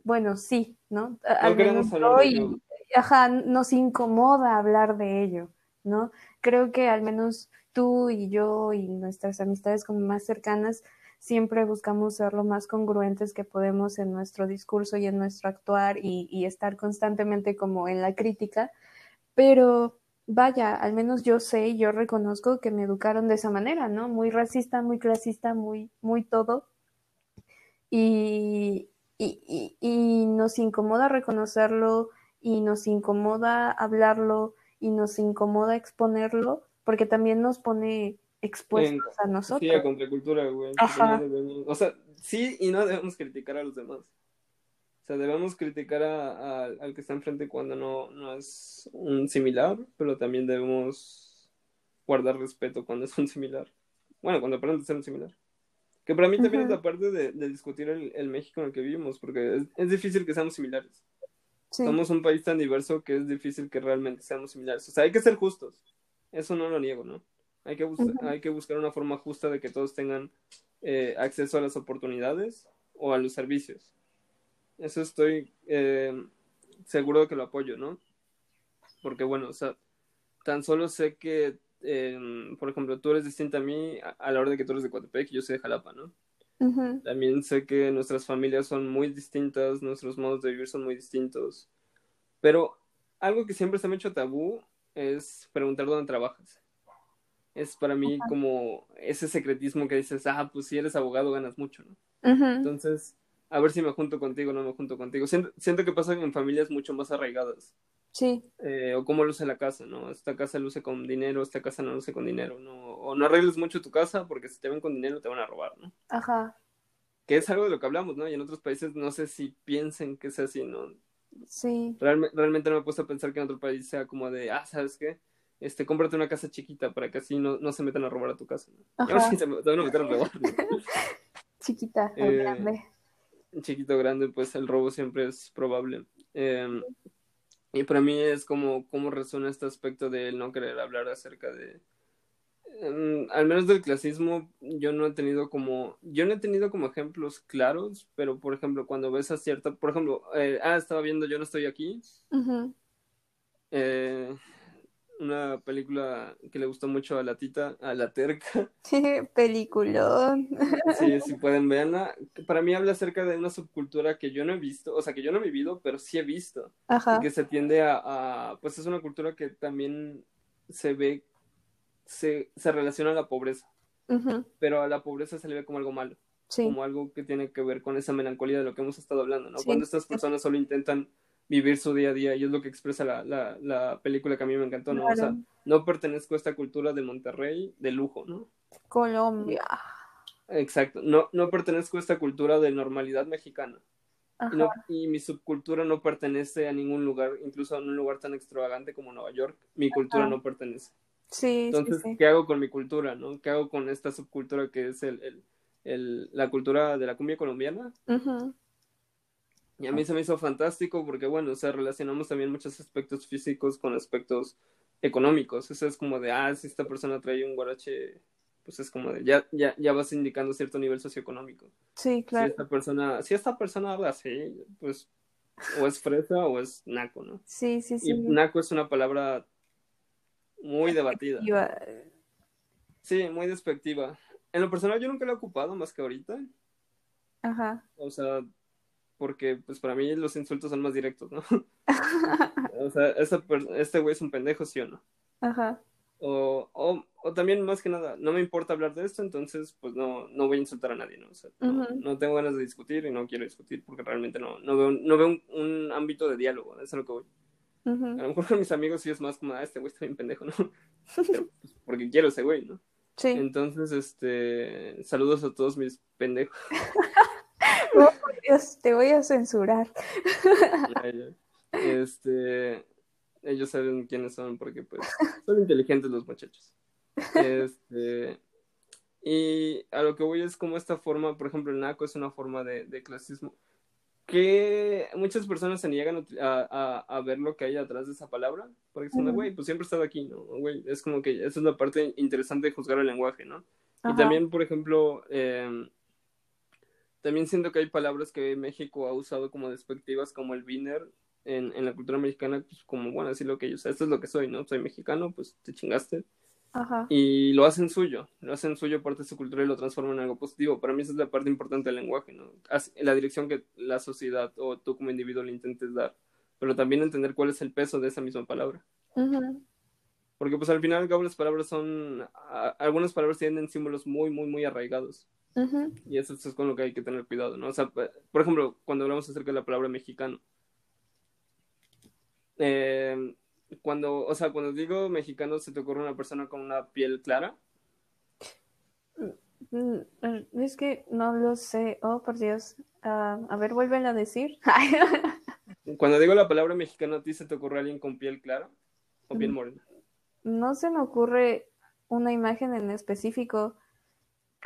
[SPEAKER 2] bueno, sí, ¿no?
[SPEAKER 1] Al de ello
[SPEAKER 2] ajá, nos incomoda hablar de ello, ¿no? Creo que al menos tú y yo y nuestras amistades como más cercanas siempre buscamos ser lo más congruentes que podemos en nuestro discurso y en nuestro actuar y, y estar constantemente como en la crítica, pero vaya, al menos yo sé y yo reconozco que me educaron de esa manera, ¿no? Muy racista, muy clasista, muy, muy todo. Y, y, y, y nos incomoda reconocerlo, y nos incomoda hablarlo y nos incomoda exponerlo porque también nos pone expuestos en, a nosotros.
[SPEAKER 1] Sí, a contracultura, güey.
[SPEAKER 2] Ajá.
[SPEAKER 1] No debemos, o sea, sí y no debemos criticar a los demás. O sea, debemos criticar a, a, al que está enfrente cuando no, no es un similar, pero también debemos guardar respeto cuando es un similar. Bueno, cuando aparenta ser un similar. Que para mí también uh -huh. es la parte de, de discutir el, el, México en el que vivimos, porque es, es difícil que seamos similares. Sí. Somos un país tan diverso que es difícil que realmente seamos similares. O sea, hay que ser justos. Eso no lo niego, ¿no? Hay que, bus uh -huh. hay que buscar una forma justa de que todos tengan eh, acceso a las oportunidades o a los servicios. Eso estoy eh, seguro de que lo apoyo, ¿no? Porque, bueno, o sea, tan solo sé que, eh, por ejemplo, tú eres distinta a mí a, a, la hora de que tú eres de Coatepec y yo soy de Jalapa, ¿no?
[SPEAKER 2] Uh -huh.
[SPEAKER 1] También sé que nuestras familias son muy distintas, nuestros modos de vivir son muy distintos. Pero algo que siempre se me ha hecho tabú es preguntar dónde trabajas. Es para mí uh -huh. como ese secretismo que dices, ah, pues si eres abogado ganas mucho, ¿no?
[SPEAKER 2] Uh -huh.
[SPEAKER 1] Entonces, a ver si me junto contigo o no me junto contigo. Siento, siento, que pasa en familias mucho más arraigadas.
[SPEAKER 2] Sí.
[SPEAKER 1] Eh, o cómo luce la casa, ¿no? Esta casa luce con dinero, esta casa no luce con dinero, ¿no? o no arregles mucho tu casa porque si te ven con dinero te van a robar, ¿no?
[SPEAKER 2] Ajá.
[SPEAKER 1] Que es algo de lo que hablamos, ¿no? Y en otros países no sé si piensen que sea así, ¿no?
[SPEAKER 2] Sí.
[SPEAKER 1] Realmente, realmente no me he puesto a pensar que en otro país sea como de, ah, ¿sabes qué? Este, cómprate una casa chiquita para que así no, no se metan a robar a tu casa. ¿no? Y ahora
[SPEAKER 2] Ajá.
[SPEAKER 1] sí se van a meter a robar. ¿no?
[SPEAKER 2] Chiquita
[SPEAKER 1] Eh,
[SPEAKER 2] grande.
[SPEAKER 1] Chiquito grande, pues el robo siempre es probable. Eh, y para mí es como cómo resuena este aspecto de no querer hablar acerca de, mm, al menos del clasismo, yo no he tenido como, yo no he tenido como ejemplos claros, pero por ejemplo, cuando ves a cierta, por ejemplo, eh, ah, estaba viendo Yo no estoy aquí, eh, una película que le gustó mucho a la tita, a la terca.
[SPEAKER 2] Peliculón.
[SPEAKER 1] Sí, si pueden verla. Para mí habla acerca de una subcultura que yo no he visto, o sea, que yo no he vivido, pero sí he visto.
[SPEAKER 2] Ajá.
[SPEAKER 1] Y que se tiende a, a- pues es una cultura que también se ve, se, se relaciona a la pobreza, pero a la pobreza se le ve como algo malo,
[SPEAKER 2] Sí.
[SPEAKER 1] como algo que tiene que ver con esa melancolía de lo que hemos estado hablando, ¿no?
[SPEAKER 2] Sí.
[SPEAKER 1] Cuando estas personas solo intentan vivir su día a día y es lo que expresa la, la, la película que a mí me encantó, ¿no? O sea, no pertenezco a esta cultura de Monterrey de lujo, ¿no?
[SPEAKER 2] Colombia.
[SPEAKER 1] Exacto, no, no pertenezco a esta cultura de normalidad mexicana. Y, no- y mi subcultura no pertenece a ningún lugar, incluso a un lugar tan extravagante como Nueva York. Mi cultura
[SPEAKER 2] Ajá.
[SPEAKER 1] no pertenece.
[SPEAKER 2] Sí,
[SPEAKER 1] Entonces,
[SPEAKER 2] sí.
[SPEAKER 1] ¿qué hago con mi cultura, no? ¿Qué hago con esta subcultura que es el, el- el- la cultura de la cumbia colombiana?
[SPEAKER 2] Ujú.
[SPEAKER 1] Y a mí se me hizo fantástico porque, bueno, o sea, relacionamos también muchos aspectos físicos con aspectos económicos. Eso es como de, ah, si esta persona trae un guarache, pues es como de, ya, ya, ya vas indicando cierto nivel socioeconómico.
[SPEAKER 2] Sí,
[SPEAKER 1] Si
[SPEAKER 2] claro.
[SPEAKER 1] esta persona, si esta persona habla así, pues o es fresa o es naco, ¿no?
[SPEAKER 2] Sí, sí,
[SPEAKER 1] Y
[SPEAKER 2] sí.
[SPEAKER 1] naco es una palabra muy debatida. Sí, muy despectiva. En lo personal yo nunca la he ocupado más que ahorita.
[SPEAKER 2] Ajá.
[SPEAKER 1] O sea, porque pues para mí los insultos son más directos, ¿no? O sea, este güey es un pendejo, ¿sí o no?
[SPEAKER 2] Ajá.
[SPEAKER 1] O, o, o también más que nada, no me importa hablar de esto, entonces pues no, no voy a insultar a nadie, ¿no? O sea, no, tengo ganas de discutir y no quiero discutir porque realmente no, no veo, no veo un, un ámbito de diálogo, eso es a lo que voy. A lo mejor con mis amigos sí es más como, ah, este güey está bien pendejo, ¿no? Pero, pues, porque quiero ese güey, ¿no?
[SPEAKER 2] Sí.
[SPEAKER 1] Entonces, este, saludos a todos mis pendejos.
[SPEAKER 2] Oh, por Dios, te voy a censurar.
[SPEAKER 1] Ya, ya. Este, ellos saben quiénes son porque pues son inteligentes los muchachos. Este, y a lo que voy es como esta forma, por ejemplo, el naco es una forma de, de clasismo que muchas personas se niegan a, a- a- ver lo que hay atrás de esa palabra, porque son güey, pues siempre he estado aquí, ¿no? Güey, es como que esa es la parte interesante de juzgar el lenguaje, ¿no? Y
[SPEAKER 2] Ajá.
[SPEAKER 1] también, por ejemplo, eh, también siento que hay palabras que México ha usado como despectivas, como el biner en, en la cultura mexicana, pues como, bueno, así lo que ellos, esto es lo que soy, ¿no? Soy mexicano, pues te chingaste.
[SPEAKER 2] Ajá.
[SPEAKER 1] Y lo hacen suyo, lo hacen suyo parte de su cultura y lo transforman en algo positivo. Para mí esa es la parte importante del lenguaje, ¿no? La dirección que la sociedad o tú como individuo le intentes dar, pero también entender cuál es el peso de esa misma palabra.
[SPEAKER 2] Ujú.
[SPEAKER 1] Porque pues al final al cabo las palabras son, a- algunas palabras tienen símbolos muy, muy, muy arraigados. Y eso es con lo que hay que tener cuidado, ¿no? O sea, por ejemplo, cuando hablamos acerca de la palabra mexicano, eh, cuando, o sea, cuando digo mexicano, ¿se te ocurre una persona con una piel clara?
[SPEAKER 2] Mm, mm, Es que no lo sé. Oh, por Dios. Ah, a ver, vuélvela a decir.
[SPEAKER 1] Cuando digo la palabra mexicano, ¿a ti se te ocurre alguien con piel clara o piel
[SPEAKER 2] Mm.
[SPEAKER 1] morena?
[SPEAKER 2] No se me ocurre una imagen en específico.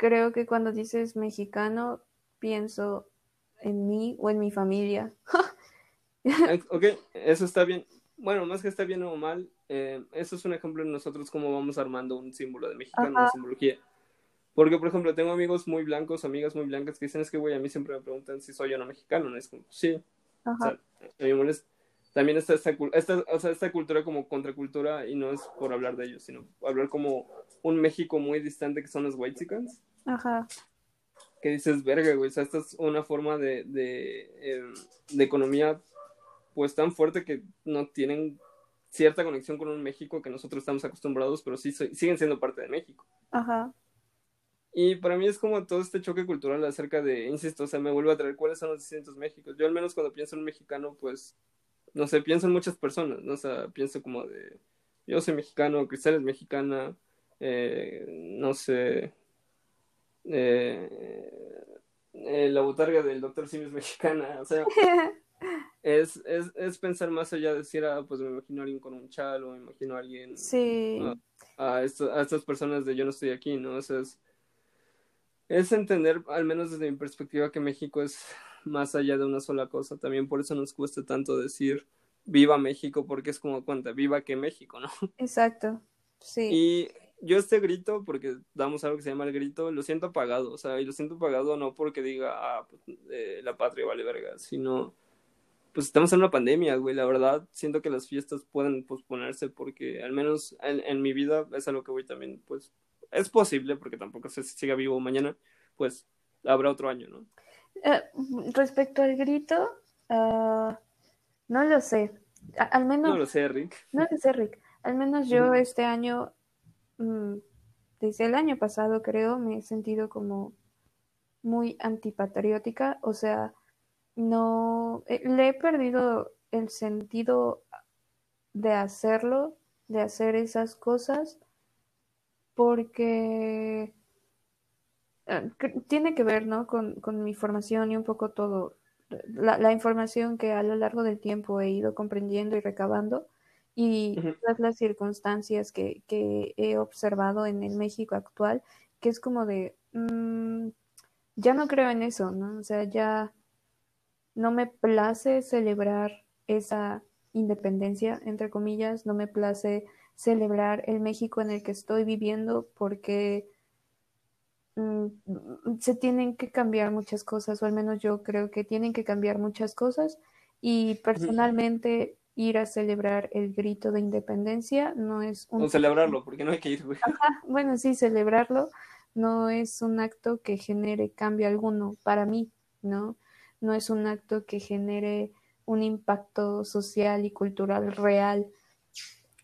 [SPEAKER 2] Creo que cuando dices mexicano, pienso en mí o en mi familia.
[SPEAKER 1] Ok, eso está bien. Bueno, más que está bien o mal, eh, eso es un ejemplo de nosotros cómo vamos armando un símbolo de mexicano,
[SPEAKER 2] Ajá.
[SPEAKER 1] una simbología. Porque, por ejemplo, tengo amigos muy blancos, amigas muy blancas que dicen, es que, güey, a mí siempre me preguntan si soy o no mexicano. ¿no? Es como, sí, o
[SPEAKER 2] Ajá.
[SPEAKER 1] sea, a mí me molesta. También está esta, esta, o sea, esta cultura como contracultura, y no es por hablar de ellos, sino hablar como un México muy distante que son los whitexicans,
[SPEAKER 2] Ajá.
[SPEAKER 1] que dices, verga, güey, o sea, esta es una forma de, de, eh, de economía pues tan fuerte que no tienen cierta conexión con un México que nosotros estamos acostumbrados, pero sí soy- siguen siendo parte de México.
[SPEAKER 2] Ajá.
[SPEAKER 1] Y para mí es como todo este choque cultural acerca de, insisto, o sea, me vuelve a traer cuáles son los distintos Méxicos. Yo al menos cuando pienso en un mexicano, pues, no sé, pienso en muchas personas, ¿no? O sea, pienso como de, yo soy mexicano, Cristal es mexicana, eh, no sé, eh, la botarga del doctor Simi es mexicana, o sea, es, es, es, pensar más allá de decir, ah, pues me imagino a alguien con un chalo, me imagino a alguien,
[SPEAKER 2] sí.
[SPEAKER 1] a, a, esto, a estas personas de yo no estoy aquí, ¿no? O sea, es, es entender, al menos desde mi perspectiva, que México es más allá de una sola cosa. También por eso nos cuesta tanto decir viva México, porque es como cuenta, viva que México, ¿no?
[SPEAKER 2] Exacto, sí.
[SPEAKER 1] Y yo este grito, porque damos algo que se llama el grito, lo siento apagado, o sea, y lo siento apagado no porque diga, ah, pues, eh, la patria vale verga, sino, pues estamos en una pandemia, güey, la verdad, siento que las fiestas pueden posponerse porque al menos en, en mi vida es a lo que voy también, pues es posible, porque tampoco sé si siga vivo mañana, pues habrá otro año, ¿no?
[SPEAKER 2] Eh, respecto al grito, uh, no lo sé. al menos.
[SPEAKER 1] No lo sé, Rick.
[SPEAKER 2] No lo sé, Rick. Al menos yo este año, desde el año pasado, creo, me he sentido como muy antipatriótica. O sea, no. Eh, le he perdido el sentido de hacerlo, de hacer esas cosas porque eh, tiene que ver, ¿no? Con, con, mi formación y un poco todo, la, la, información que a lo largo del tiempo he ido comprendiendo y recabando y todas las circunstancias que, que, he observado en el México actual, que es como de, mmm, ya no creo en eso, ¿no? O sea, ya no me place celebrar esa independencia, entre comillas, no me place celebrar el México en el que estoy viviendo porque mm, se tienen que cambiar muchas cosas, o al menos yo creo que tienen que cambiar muchas cosas y personalmente ir a celebrar el grito de independencia no es
[SPEAKER 1] un... O celebrarlo, porque no hay que ir,
[SPEAKER 2] bueno, sí, celebrarlo no es un acto que genere cambio alguno para mí, ¿no? No es un acto que genere un impacto social y cultural real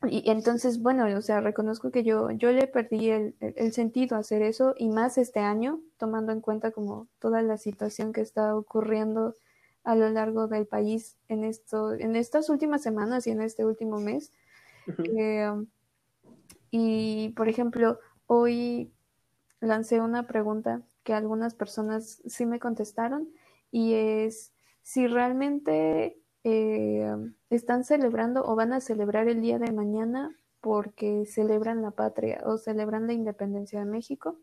[SPEAKER 2] y entonces, bueno, o sea, reconozco que yo, yo le perdí el, el, sentido a hacer eso y más este año, tomando en cuenta como toda la situación que está ocurriendo a lo largo del país en esto, en estas últimas semanas y en este último mes. eh, y, por ejemplo, hoy lancé una pregunta que algunas personas sí me contestaron y es si realmente eh, están celebrando o van a celebrar el día de mañana porque celebran la patria o celebran la independencia de México.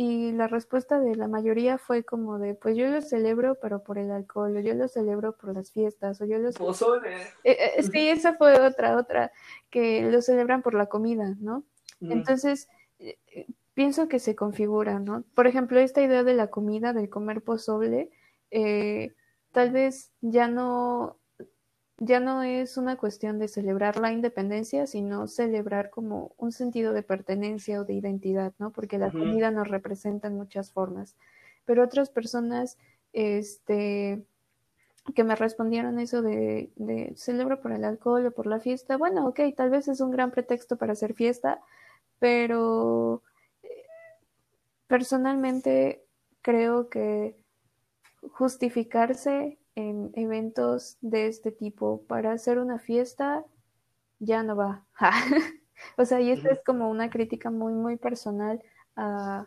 [SPEAKER 2] Y la respuesta de la mayoría fue como de, pues yo lo celebro, pero por el alcohol, o yo lo celebro por las fiestas, o yo lo
[SPEAKER 1] Pozole.
[SPEAKER 2] Eh, eh, sí, esa fue otra, otra, que lo celebran por la comida, ¿no? Entonces, pienso que se configura, ¿no? Por ejemplo, esta idea de la comida, del comer pozole, eh, tal vez ya no ya no es una cuestión de celebrar la independencia, sino celebrar como un sentido de pertenencia o de identidad, ¿no? Porque la comida nos representa en muchas formas. Pero otras personas, este, que me respondieron eso de, de celebro por el alcohol o por la fiesta, bueno, ok, tal vez es un gran pretexto para hacer fiesta, pero eh, personalmente creo que justificarse en eventos de este tipo para hacer una fiesta ya no va. o sea, y esto es como una crítica muy, muy personal a,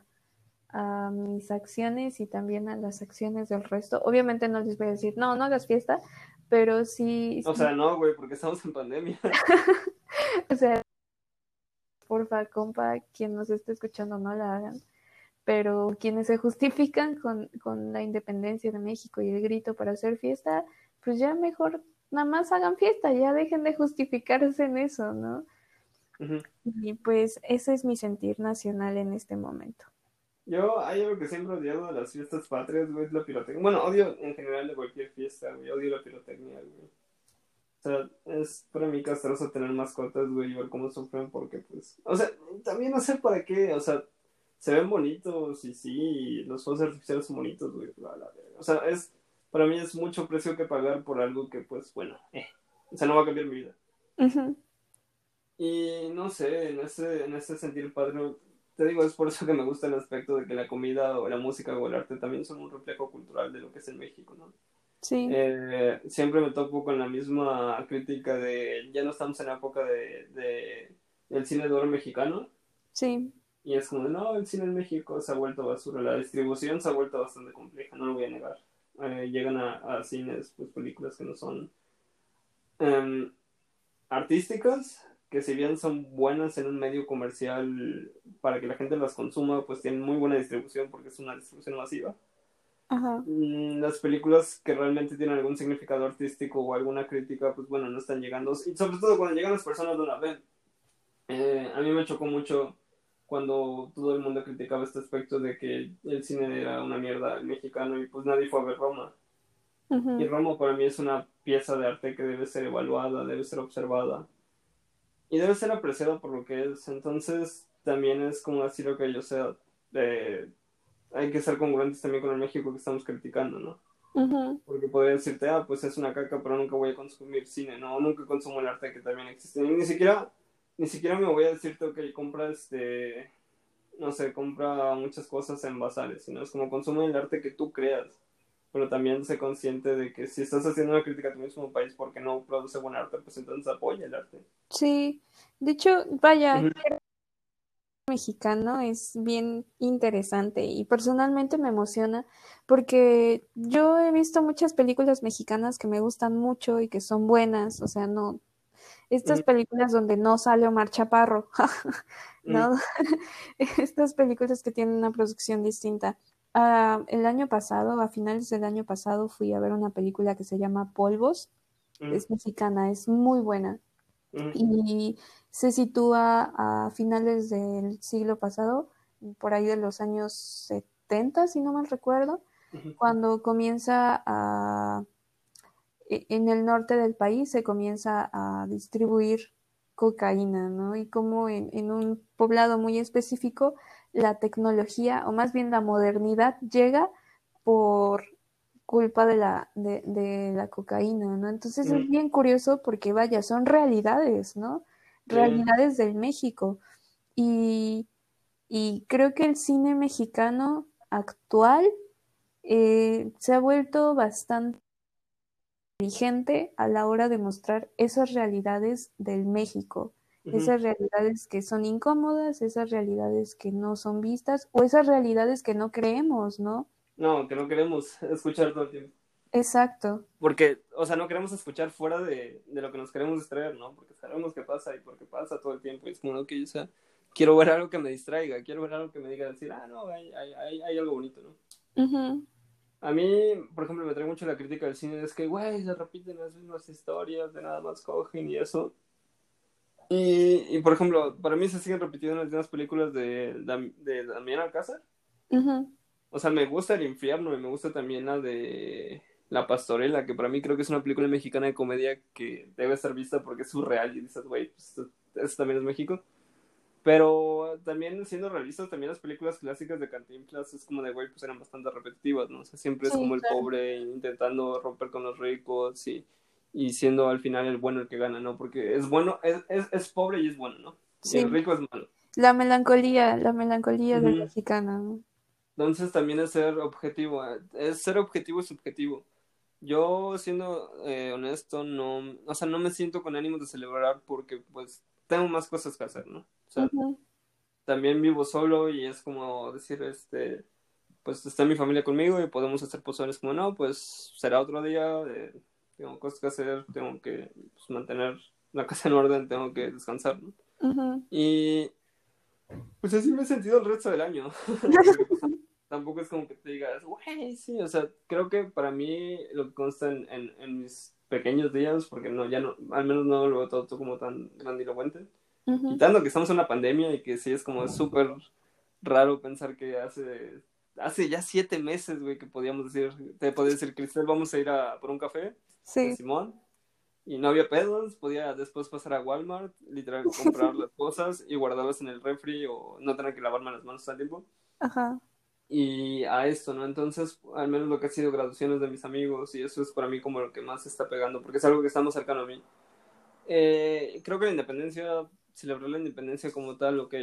[SPEAKER 2] a, mis acciones y también a las acciones del resto. Obviamente no les voy a decir, no, no hagas fiesta, pero sí.
[SPEAKER 1] O sea, no, güey, porque estamos en pandemia.
[SPEAKER 2] o sea, porfa, compa, quien nos esté escuchando, no la hagan pero quienes se justifican con, con, la independencia de México y el grito para hacer fiesta, pues ya mejor nada más hagan fiesta, ya dejen de justificarse en eso, ¿no? Y pues ese es mi sentir nacional en este momento.
[SPEAKER 1] Yo hay algo que siempre he odiado de las fiestas patrias, güey, es la pirotecnia. Bueno, odio en general de cualquier fiesta, güey, odio la pirotecnia, güey. O sea, es para mí castroso tener mascotas, güey, y ver cómo sufren porque, pues, o sea, también no sé para qué, o sea, se ven bonitos y sí, los fuegos artificiales son bonitos, güey. O sea, es, para mí es mucho precio que pagar por algo que, pues, bueno, eh, o sea, no va a cambiar mi vida. Y no sé, en ese, en ese sentir padre, te digo, es por eso que me gusta el aspecto de que la comida o la música o el arte también son un reflejo cultural de lo que es en México, ¿no?
[SPEAKER 2] Sí.
[SPEAKER 1] Eh, siempre me topo con la misma crítica de ya no estamos en la época de, de del cine de oro mexicano
[SPEAKER 2] Sí.
[SPEAKER 1] Y es como, no, el cine en México se ha vuelto basura, la distribución se ha vuelto bastante compleja, no lo voy a negar. Eh, llegan a, a, cines, pues películas que no son um, artísticas, que si bien son buenas en un medio comercial para que la gente las consuma, pues tienen muy buena distribución porque es una distribución masiva.
[SPEAKER 2] Ajá.
[SPEAKER 1] Mm, las películas que realmente tienen algún significado artístico o alguna crítica, pues bueno, no están llegando. Y sobre todo cuando llegan las personas no la ven. Eh, a mí me chocó mucho cuando todo el mundo criticaba este aspecto de que el cine era una mierda mexicano y pues nadie fue a ver Roma. Y Roma para mí es una pieza de arte que debe ser evaluada, debe ser observada y debe ser apreciada por lo que es. Entonces también es como decir, ok, yo sea, eh, hay que ser congruentes también con el México que estamos criticando, ¿no?
[SPEAKER 2] Ujú.
[SPEAKER 1] Porque podría decirte, ah, pues es una caca, pero nunca voy a consumir cine, no, nunca consumo el arte que también existe. Ni siquiera, ni siquiera me voy a decirte, ok, compra este, no sé, compra muchas cosas en bazares, sino es como consume el arte que tú creas. Pero también sé consciente de que si estás haciendo una crítica a tu mismo país porque no produce buen arte, pues entonces apoya el arte.
[SPEAKER 2] Sí. De hecho, vaya,
[SPEAKER 1] Ujú.
[SPEAKER 2] el mexicano es bien interesante y personalmente me emociona porque yo he visto muchas películas mexicanas que me gustan mucho y que son buenas, o sea, no, estas
[SPEAKER 1] Ujú.
[SPEAKER 2] películas donde no sale Omar Chaparro,
[SPEAKER 1] Mm,
[SPEAKER 2] ¿no? Estas películas que tienen una producción distinta. Ah, el año pasado, a finales del año pasado, fui a ver una película que se llama Polvos,
[SPEAKER 1] mm,
[SPEAKER 2] es mexicana, es muy buena
[SPEAKER 1] mm,
[SPEAKER 2] y se sitúa a finales del siglo pasado, por ahí de los años 70, si no mal recuerdo, cuando comienza a, en el norte del país se comienza a distribuir cocaína, ¿no? Y como en, en un poblado muy específico, la tecnología, o más bien la modernidad, llega por culpa de la, de, de la cocaína, ¿no? Entonces es
[SPEAKER 1] mm,
[SPEAKER 2] bien curioso porque, vaya, son realidades, ¿no? Realidades del México. Y, y creo que el cine mexicano actual eh, se ha vuelto bastante inteligente a la hora de mostrar esas realidades del México, esas realidades que son incómodas, esas realidades que no son vistas o esas realidades que no creemos, ¿no?
[SPEAKER 1] No, que no queremos escuchar todo el tiempo.
[SPEAKER 2] Exacto.
[SPEAKER 1] Porque, o sea, no queremos escuchar fuera de, de lo que nos queremos distraer, ¿no? Porque sabemos que pasa y porque pasa todo el tiempo. Y es como, no, que o sea, quiero ver algo que me distraiga, quiero ver algo que me diga decir, ah, no, hay, hay, hay, hay algo bonito, ¿no?
[SPEAKER 2] Ujú,
[SPEAKER 1] A mí, por ejemplo, me trae mucho la crítica del cine, es que, güey, se repiten las mismas historias, de nada más cogen y eso. Y, y por ejemplo, para mí se siguen repitiendo las mismas películas de, Dam- de Damián Alcázar. O sea, me gusta El Infierno y me gusta también la de La Pastorela, que para mí creo que es una película mexicana de comedia que debe ser vista porque es surreal y dices, güey, pues esto también es México. Pero también siendo realistas, también las películas clásicas de Cantinflas es como de, güey, pues eran bastante repetitivas, ¿no? O sea, siempre es
[SPEAKER 2] Sí,
[SPEAKER 1] como el
[SPEAKER 2] claro.
[SPEAKER 1] pobre intentando romper con los ricos y, y siendo al final el bueno el que gana, ¿no? Porque es bueno, es, es, es pobre y es bueno, ¿no? Y el
[SPEAKER 2] Sí,
[SPEAKER 1] rico es malo.
[SPEAKER 2] la melancolía, la melancolía del
[SPEAKER 1] Ujú.
[SPEAKER 2] mexicano, ¿no?
[SPEAKER 1] Entonces también es ser objetivo, eh, es ser objetivo y subjetivo. Yo, siendo eh, honesto, no, o sea, no me siento con ánimo de celebrar porque pues tengo más cosas que hacer, ¿no? O sea, también vivo solo y es como decir, este, pues está mi familia conmigo y podemos hacer pozoles como, no, pues será otro día, eh, tengo cosas que hacer, tengo que pues, mantener la casa en orden, tengo que descansar, ¿no? Y pues así me he sentido el resto del año. Tampoco es como que te digas, güey, sí, o sea, creo que para mí lo que consta en, en, en mis pequeños días, porque no, ya no, al menos no lo veo todo, todo como tan grandilocuente,
[SPEAKER 2] Ujú.
[SPEAKER 1] quitando que estamos en una pandemia y que sí es como súper raro pensar que hace, hace ya siete meses, güey, que podíamos decir, te podía decir, Cristel, vamos a ir a por un café,
[SPEAKER 2] Sí,
[SPEAKER 1] Simón, y no había pedos, podía después pasar a Walmart, literal, comprar las cosas y guardarlas en el refri o no tener que lavarme las manos el tiempo.
[SPEAKER 2] ajá.
[SPEAKER 1] Y a esto, ¿no? Entonces, al menos lo que ha sido graduaciones de mis amigos y eso es para mí como lo que más se está pegando, porque es algo que está más cercano a mí. Eh, creo que la independencia, celebrar la independencia como tal, ok,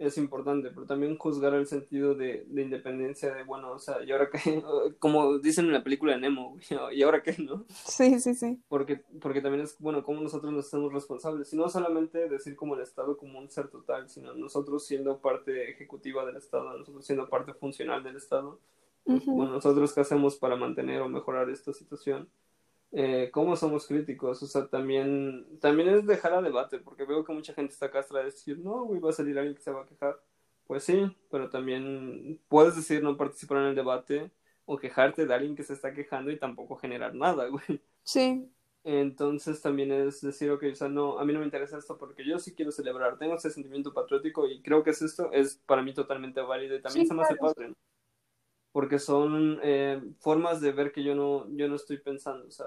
[SPEAKER 1] es importante, pero también juzgar el sentido de, de, independencia de, bueno, o sea, y ahora que, como dicen en la película de Nemo, y ahora qué, ¿no?
[SPEAKER 2] Sí, sí, sí.
[SPEAKER 1] Porque, porque también es, bueno, como nosotros nos hacemos responsables, y no solamente decir como el Estado como un ser total, sino nosotros siendo parte ejecutiva del Estado, nosotros siendo parte funcional del Estado, bueno, nosotros qué hacemos para mantener o mejorar esta situación. Eh, cómo somos críticos, o sea, también, también es dejar a debate, porque veo que mucha gente está castra de decir, no, güey, va a salir alguien que se va a quejar. Pues sí, pero también puedes decir no participar en el debate o quejarte de alguien que se está quejando y tampoco generar nada, güey.
[SPEAKER 2] Sí.
[SPEAKER 1] Entonces también es decir, ok, o sea, no, a mí no me interesa esto porque yo sí quiero celebrar, tengo ese sentimiento patriótico y creo que es esto, es para mí totalmente válido y también se me hace padre, porque son eh, formas de ver que yo no, yo no estoy pensando, o sea,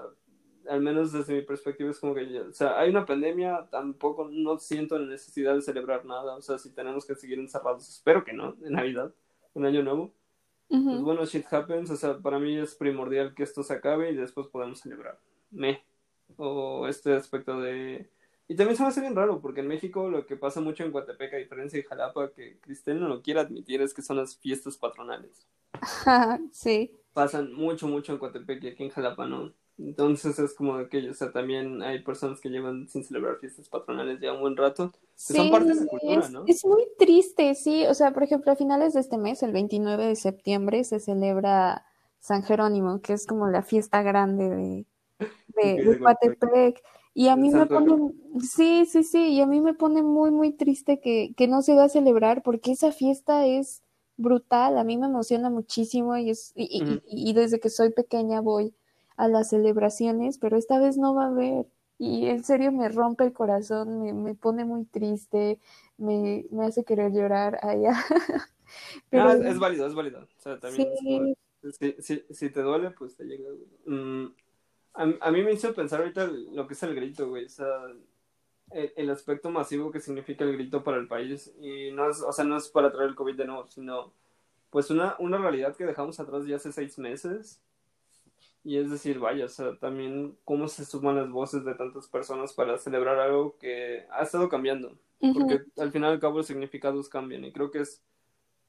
[SPEAKER 1] al menos desde mi perspectiva es como que, o sea, hay una pandemia, tampoco no siento la necesidad de celebrar nada, o sea, si tenemos que seguir encerrados, espero que no, en Navidad, en Año Nuevo, pues bueno, shit happens, o sea, para mí es primordial que esto se acabe y después podemos celebrar, me, o este aspecto de... Y también se me hace bien raro, porque en México lo que pasa mucho en Guatepec, a diferencia de Jalapa, que Cristel no lo quiere admitir, es que son las fiestas patronales.
[SPEAKER 2] sí.
[SPEAKER 1] Pasan mucho, mucho en Coatepec y aquí en Jalapa no. Entonces es como que, o sea, también hay personas que llevan sin celebrar fiestas patronales ya un buen rato.
[SPEAKER 2] Sí, son parte de la cultura, ¿no? Es muy triste, sí. O sea, por ejemplo, a finales de este mes, el 29 de septiembre, se celebra San Jerónimo, que es como la fiesta grande de, de, Y a mí me pone, sí, sí, sí, y a mí me pone muy, muy triste que, que no se va a celebrar porque esa fiesta es brutal, a mí me emociona muchísimo y, es, y, desde que soy pequeña voy a las celebraciones, pero esta vez no va a haber. Y en serio me rompe el corazón, me, me pone muy triste, me, me, hace querer llorar allá.
[SPEAKER 1] pero... Ah, es, válido, es válido. O sea, también si, si, si, te duele, pues te llega. Mm, a, a, mí me hizo pensar ahorita lo que es el grito, güey. O sea, el, aspecto masivo que significa el grito para el país. Y no es, o sea, no es para traer el COVID de nuevo, sino pues una, una realidad que dejamos atrás ya hace seis meses. Y es decir, vaya, o sea, también cómo se suman las voces de tantas personas para celebrar algo que ha estado cambiando. Porque al final y al cabo los significados cambian. Y creo que es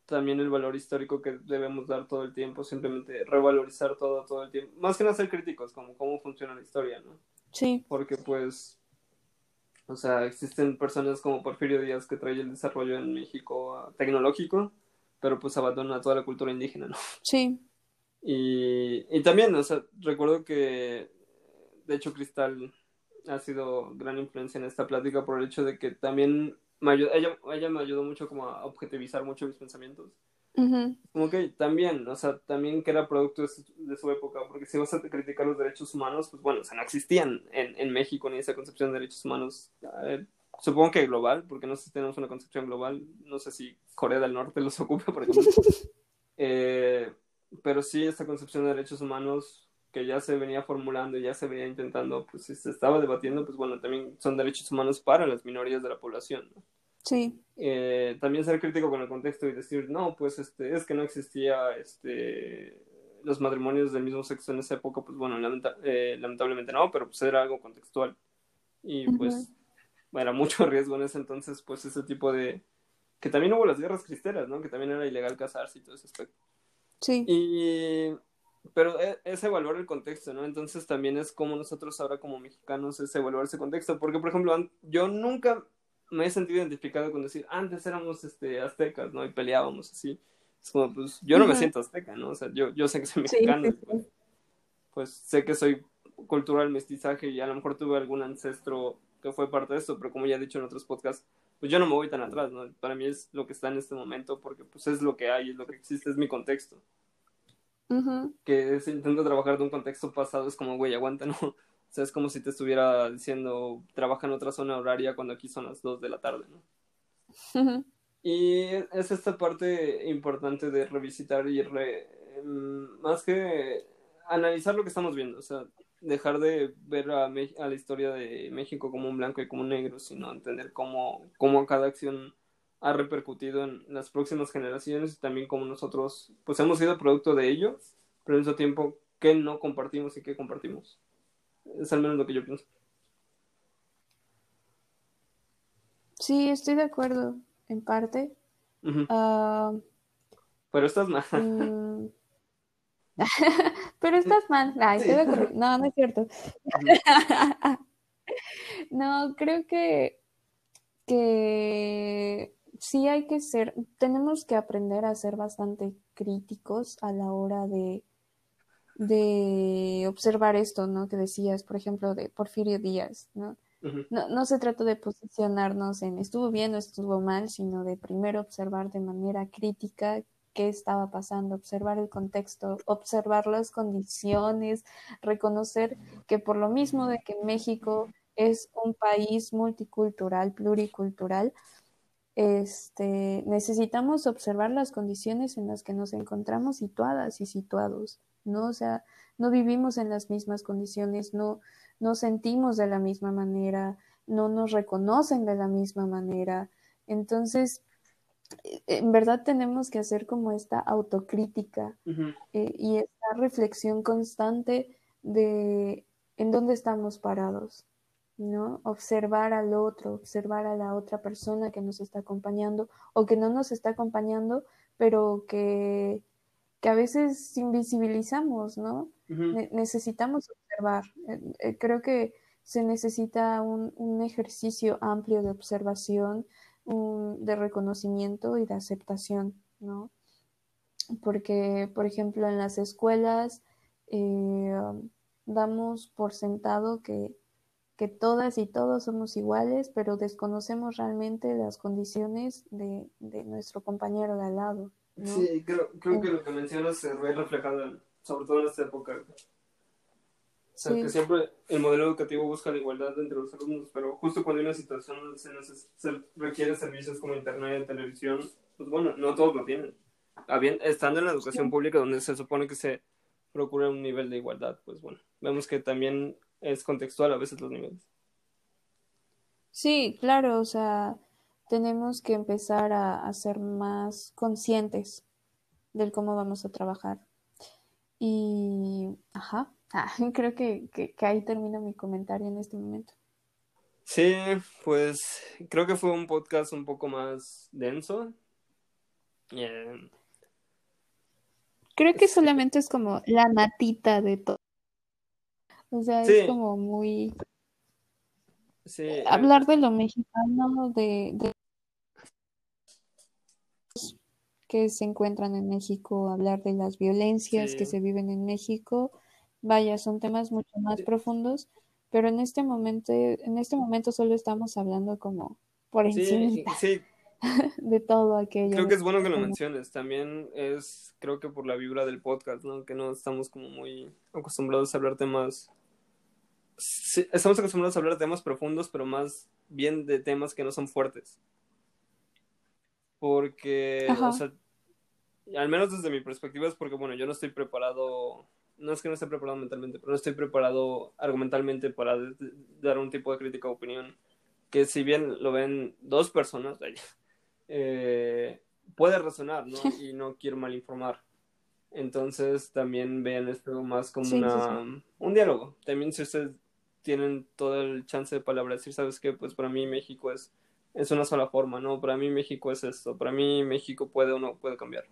[SPEAKER 1] también el valor histórico que debemos dar todo el tiempo, simplemente revalorizar todo todo el tiempo. Más que no ser críticos, como cómo funciona la historia, ¿no?
[SPEAKER 2] Sí.
[SPEAKER 1] Porque pues o sea, existen personas como Porfirio Díaz que trae el desarrollo en México tecnológico, pero pues abandona toda la cultura indígena, ¿no?
[SPEAKER 2] Sí.
[SPEAKER 1] Y, y también, o sea, recuerdo que, de hecho, Cristal ha sido gran influencia en esta plática por el hecho de que también me ayudó, ella, ella me ayudó mucho como a objetivizar mucho mis pensamientos. Como que también, o sea, también que era producto de su, época, porque si vas a criticar los derechos humanos, pues bueno, o sea, no existían en, en México ni esa concepción de derechos humanos. supongo que global, porque no sé si tenemos una concepción global, no sé si Corea del Norte los ocupa, por ejemplo. eh, pero sí, esta concepción de derechos humanos que ya se venía formulando y ya se venía intentando, pues si se estaba debatiendo, pues bueno, también son derechos humanos para las minorías de la población. ¿no?
[SPEAKER 2] Sí.
[SPEAKER 1] Eh, también ser crítico con el contexto y decir, no, pues este, es que no existía este, los matrimonios del mismo sexo en esa época, pues bueno, eh, lamentablemente no, pero pues era algo contextual. Y pues era mucho riesgo en ese entonces, pues ese tipo de... Que también hubo las guerras cristeras, ¿no? Que también era ilegal casarse y todo ese aspecto.
[SPEAKER 2] Sí.
[SPEAKER 1] Y... Pero e, es evaluar el contexto, ¿no? Entonces también es como nosotros ahora como mexicanos es evaluar ese contexto. Porque, por ejemplo, yo nunca me he sentido identificado con decir, antes éramos este, aztecas, ¿no? Y peleábamos así. Es como, pues, yo no me siento azteca, ¿no? O sea, yo, yo sé que soy mexicano, pues, pues, sé que soy cultural mestizaje y a lo mejor tuve algún ancestro que fue parte de esto, pero como ya he dicho en otros podcasts, pues yo no me voy tan atrás, ¿no? Para mí es lo que está en este momento porque pues es lo que hay, es lo que existe, es mi contexto. Que si intento trabajar de un contexto pasado es como, güey, aguanta, ¿no? sea, es como si te estuviera diciendo, trabaja en otra zona horaria cuando aquí son las 2 de la tarde, ¿no? y es esta parte importante de revisitar y mm, más que analizar lo que estamos viendo, o sea, dejar de ver a, a, la historia de México como un blanco y como un negro, sino entender cómo, cómo cada acción ha repercutido en las próximas generaciones y también cómo nosotros pues hemos sido producto de ello, pero al mismo tiempo qué no compartimos y qué compartimos. Es al menos lo que yo pienso.
[SPEAKER 2] Sí, estoy de acuerdo, en parte. Ah,
[SPEAKER 1] pero estás mal.
[SPEAKER 2] Mm, pero estás mal. No, no es cierto. no, creo que, que sí hay que ser, tenemos que aprender a ser bastante críticos a la hora de, de observar esto, ¿no? Que decías, por ejemplo, de Porfirio Díaz, ¿no? No, no se trata de posicionarnos en estuvo bien o estuvo mal, sino de primero observar de manera crítica qué estaba pasando, observar el contexto, observar las condiciones, reconocer que por lo mismo de que México es un país multicultural, pluricultural, este, necesitamos observar las condiciones en las que nos encontramos situadas y situados, ¿no? O sea, no vivimos en las mismas condiciones, no, no sentimos de la misma manera, no nos reconocen de la misma manera. Entonces, eh, en verdad tenemos que hacer como esta autocrítica eh, y esta reflexión constante de en dónde estamos parados, ¿no? Observar al otro, observar a la otra persona que nos está acompañando o que no nos está acompañando, pero que, que a veces invisibilizamos, ¿no? necesitamos observar. Eh, eh, creo que se necesita un, un ejercicio amplio de observación, de reconocimiento y de aceptación, ¿no? Porque, por ejemplo, en las escuelas eh, damos por sentado que, que todas y todos somos iguales, pero desconocemos realmente las condiciones de, de nuestro compañero de al lado.
[SPEAKER 1] Sí, creo, creo que lo que mencionas se ve reflejado sobre todo en esta época. O sea, que siempre el modelo educativo busca la igualdad entre los alumnos, pero justo cuando hay una situación donde se, se requiere servicios como internet, televisión, pues bueno, no todos lo tienen. estando en la educación pública donde se supone que se procura un nivel de igualdad, pues bueno, vemos que también es contextual a veces los niveles.
[SPEAKER 2] Sí, claro, o sea, tenemos que empezar a, a ser más conscientes del cómo vamos a trabajar. Y, ajá, Ah, creo que, ahí termina mi comentario en este momento.
[SPEAKER 1] Sí, pues creo que fue un podcast un poco más denso.
[SPEAKER 2] Creo que solamente es como la natita de todo. O sea, es como muy...
[SPEAKER 1] Sí.
[SPEAKER 2] Hablar de lo mexicano, de que se encuentran en México, hablar de las violencias que se viven en México. Vaya, son temas mucho más profundos, pero en este momento, en este momento solo estamos hablando como por encima de todo aquello.
[SPEAKER 1] Creo que es bueno que lo menciones. También es, creo que por la vibra del podcast, ¿no? Que no estamos como muy acostumbrados a hablar temas. estamos acostumbrados a hablar de temas profundos, pero más bien de temas que no son fuertes. Porque, o sea, al menos desde mi perspectiva es porque, bueno, yo no estoy preparado, no es que no esté preparado mentalmente, pero no estoy preparado argumentalmente para dar un tipo de crítica o opinión que si bien lo ven dos personas, eh, puede resonar, ¿no? Y no quiero mal informar. Entonces también vean esto más como una, un diálogo. También si ustedes tienen todo el chance de palabra, decir, ¿sabes qué? Pues para mí México es es una sola forma, ¿no? Para mí México es esto, para mí México puede o no puede cambiar.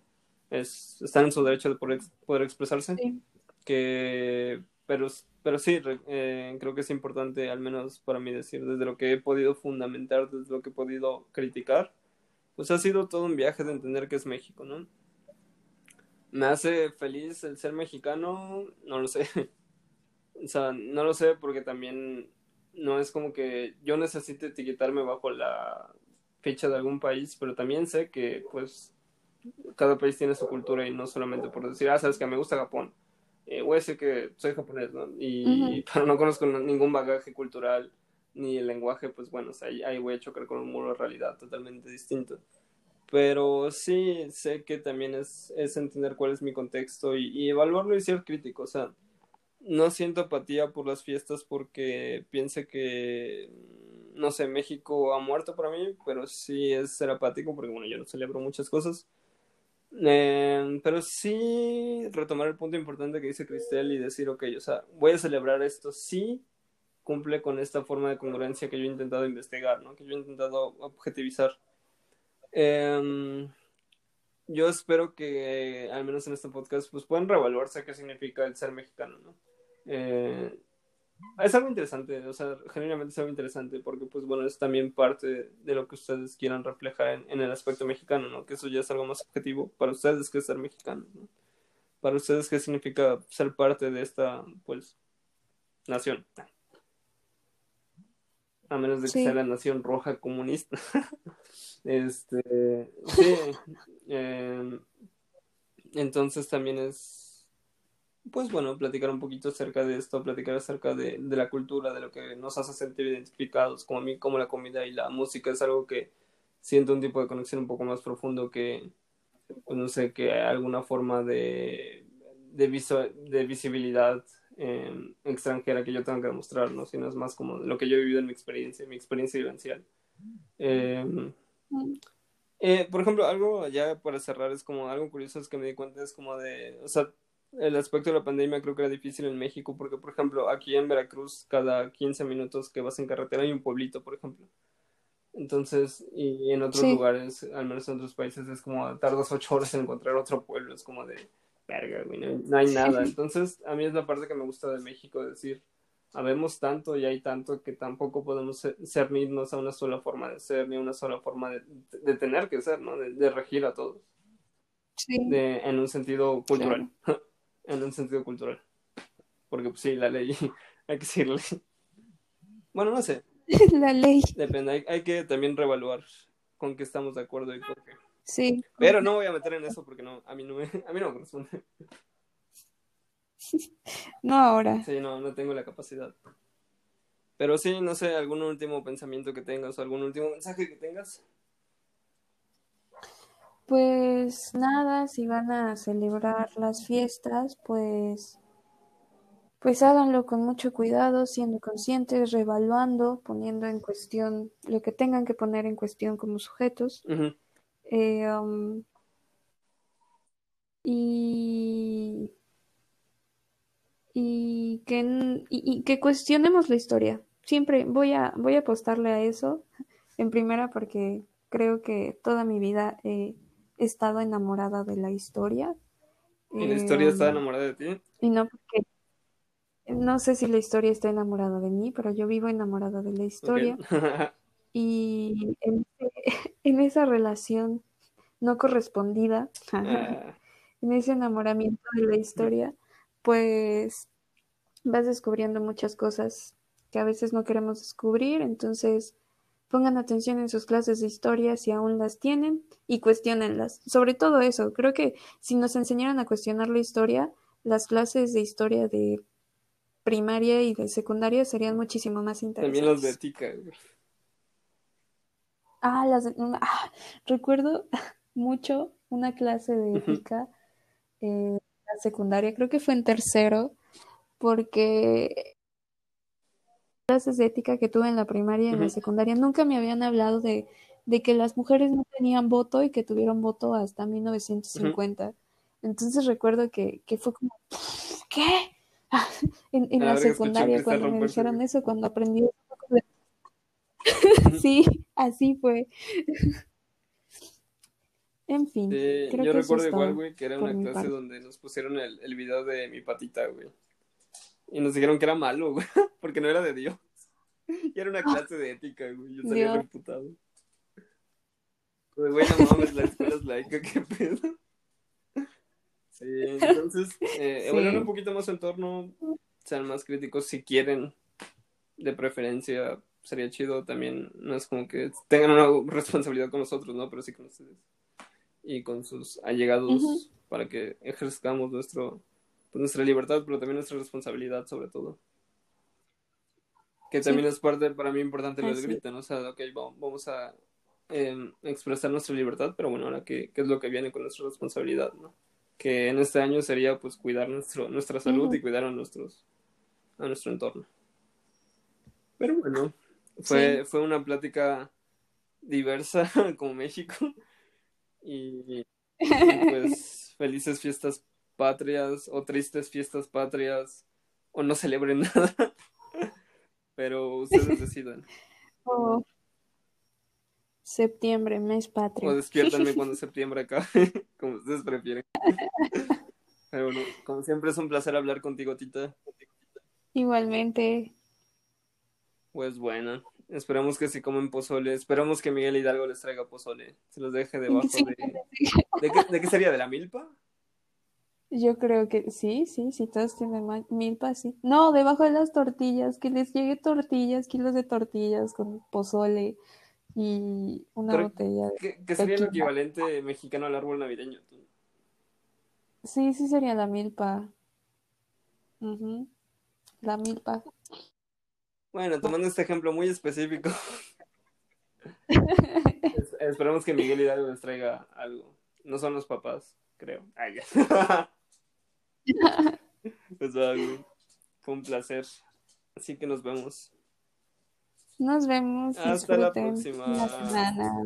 [SPEAKER 1] Es, están en su derecho de poder, poder expresarse, que, pero, pero sí, eh, creo que es importante, al menos para mí decir, desde lo que he podido fundamentar, desde lo que he podido criticar, pues ha sido todo un viaje de entender qué es México, ¿no? ¿Me hace feliz el ser mexicano? No lo sé. o sea, no lo sé porque también no es como que yo necesite etiquetarme bajo la fecha de algún país, pero también sé que pues cada país tiene su cultura y no solamente por decir, ah, sabes que me gusta Japón, eh, voy a decir que soy japonés, ¿no? Y pero no conozco ningún bagaje cultural ni el lenguaje, pues bueno, o ahí, voy a chocar con un muro de realidad totalmente distinto. Pero sí sé que también es, es entender cuál es mi contexto y, evaluarlo y ser crítico, o sea, no siento apatía por las fiestas porque piense que, no sé, México ha muerto para mí, pero sí es ser apático porque, bueno, yo no celebro muchas cosas. Em, pero sí retomar el punto importante que dice Cristel y decir, ok, o sea, voy a celebrar esto, sí cumple con esta forma de congruencia que yo he intentado investigar, ¿no? Que yo he intentado objetivizar. Em, yo espero que, al menos en este podcast, pues puedan reevaluarse qué significa el ser mexicano, ¿no? Eh, es algo interesante, o sea, genuinamente es algo interesante porque, pues bueno, es también parte de lo que ustedes quieran reflejar en, el aspecto mexicano, ¿no? Que eso ya es algo más objetivo para ustedes que ser mexicanos, ¿no? Para ustedes, ¿qué significa ser parte de esta, pues, nación? A menos de que sea la nación roja comunista. este, sí. Em, entonces también es pues bueno, platicar un poquito acerca de esto, platicar acerca de, la cultura, de lo que nos hace sentir identificados, como a mí, como la comida y la música es algo que siento un tipo de conexión un poco más profundo que, pues no sé, que alguna forma de, de, de visibilidad em, extranjera que yo tengo que demostrar, ¿no? Sino es más como lo que yo he vivido en mi experiencia, mi experiencia vivencial. Em, eh, por ejemplo, algo ya para cerrar es como algo curioso es que me di cuenta es como de, o sea, el aspecto de la pandemia creo que era difícil en México porque, por ejemplo, aquí en Veracruz, cada 15 minutos que vas en carretera hay un pueblito, por ejemplo. Entonces, y en otros lugares, al menos en otros países, es como tardas ocho horas en encontrar otro pueblo, es como de, verga, güey, no, hay nada. Entonces, a mí es la parte que me gusta de México, decir, habemos tanto y hay tanto que tampoco podemos cernirnos a una sola forma de ser, ni a una sola forma de, de, tener que ser, ¿no? De, regir a todos. Sí. De, en un sentido cultural. en un sentido cultural. Porque pues sí, la ley, hay que decirle. Bueno, no sé.
[SPEAKER 2] la ley.
[SPEAKER 1] Depende, hay, que también reevaluar con qué estamos de acuerdo y por qué.
[SPEAKER 2] Sí.
[SPEAKER 1] Pero no voy a meter en eso porque no, a mí no me, a mí no me corresponde.
[SPEAKER 2] No ahora.
[SPEAKER 1] Sí, no, no tengo la capacidad. Pero sí, no sé, algún último pensamiento que tengas o algún último mensaje que tengas.
[SPEAKER 2] Pues nada, si van a celebrar las fiestas, pues pues háganlo con mucho cuidado, siendo conscientes, revaluando, poniendo en cuestión lo que tengan que poner en cuestión como sujetos. Eh, um, y, y, que, y, que cuestionemos la historia. Siempre voy a, voy a apostarle a eso en primera porque creo que toda mi vida he estado enamorada de la historia.
[SPEAKER 1] ¿Y la historia está em, enamorada de ti?
[SPEAKER 2] Y no porque no sé si la historia está enamorada de mí, pero yo vivo enamorada de la historia. y en, esa relación no correspondida, ah. en ese enamoramiento de la historia, pues vas descubriendo muchas cosas que a veces no queremos descubrir, entonces pongan atención en sus clases de historia si aún las tienen y cuestionenlas. Sobre todo eso, creo que si nos enseñaran a cuestionar la historia, las clases de historia de primaria y de secundaria serían muchísimo más interesantes.
[SPEAKER 1] También las de ética.
[SPEAKER 2] Ah, las de, ah, recuerdo mucho una clase de ética en la secundaria, creo que fue en tercero, porque clases de ética que tuve en la primaria y en la secundaria nunca me habían hablado de, de, que las mujeres no tenían voto y que tuvieron voto hasta 1950. Entonces recuerdo que, que fue como, ¿qué? en, la secundaria cuando me dijeron eso, cuando aprendí. sí, así fue. en fin.
[SPEAKER 1] yo recuerdo igual, güey, que era una clase donde nos pusieron el, el video de mi patita, güey. Y nos dijeron que era malo, güey, porque no era de Dios. Y era una ah. clase de ética, güey. Yo salía reputado. Pues, güey, no mames, la escuela es laica, qué pedo. Sí, entonces, eh, un poquito más en torno, sean más críticos si quieren, de preferencia, sería chido también, no es como que tengan una responsabilidad con nosotros, ¿no? Pero sí con ustedes y con sus allegados para que ejerzcamos nuestro, pues, nuestra libertad, pero también nuestra responsabilidad sobre todo. Que también es parte para mí importante lo del grito, ¿no? O sea, ok, vamos a em, expresar nuestra libertad, pero bueno, ahora qué, qué es lo que viene con nuestra responsabilidad, ¿no? que en este año sería pues cuidar nuestro, nuestra salud y cuidar a nuestros a nuestro entorno. Pero bueno, fue, fue una plática diversa como México y, pues felices fiestas patrias o tristes fiestas patrias o no celebren nada, pero ustedes decidan.
[SPEAKER 2] Oh. Septiembre, mes patrio.
[SPEAKER 1] O despiértanme cuando septiembre acá, como ustedes prefieren. Pero bueno, como siempre es un placer hablar contigo, Tita.
[SPEAKER 2] Igualmente.
[SPEAKER 1] Pues bueno, esperamos que si comen pozole, esperamos que Miguel Hidalgo les traiga pozole, se los deje debajo
[SPEAKER 2] Sí,
[SPEAKER 1] de... ¿De qué, ¿De qué sería? ¿De la milpa?
[SPEAKER 2] Yo creo que sí, sí, sí, todos tienen milpa, sí. No, debajo de las tortillas, que les llegue tortillas, kilos de tortillas con pozole y una botella de...
[SPEAKER 1] ¿Qué, qué sería
[SPEAKER 2] Tequila.
[SPEAKER 1] equivalente mexicano al árbol navideño? tú?
[SPEAKER 2] Sí, sí sería la milpa. Ujú, La milpa.
[SPEAKER 1] Bueno, tomando este ejemplo muy específico, es- esperamos que Miguel Hidalgo les traiga algo. No son los papás, creo. Ay, ya. Pues va, güey. Fue un placer. Así que nos vemos.
[SPEAKER 2] Nos vemos,
[SPEAKER 1] Hasta la próxima.
[SPEAKER 2] la semana.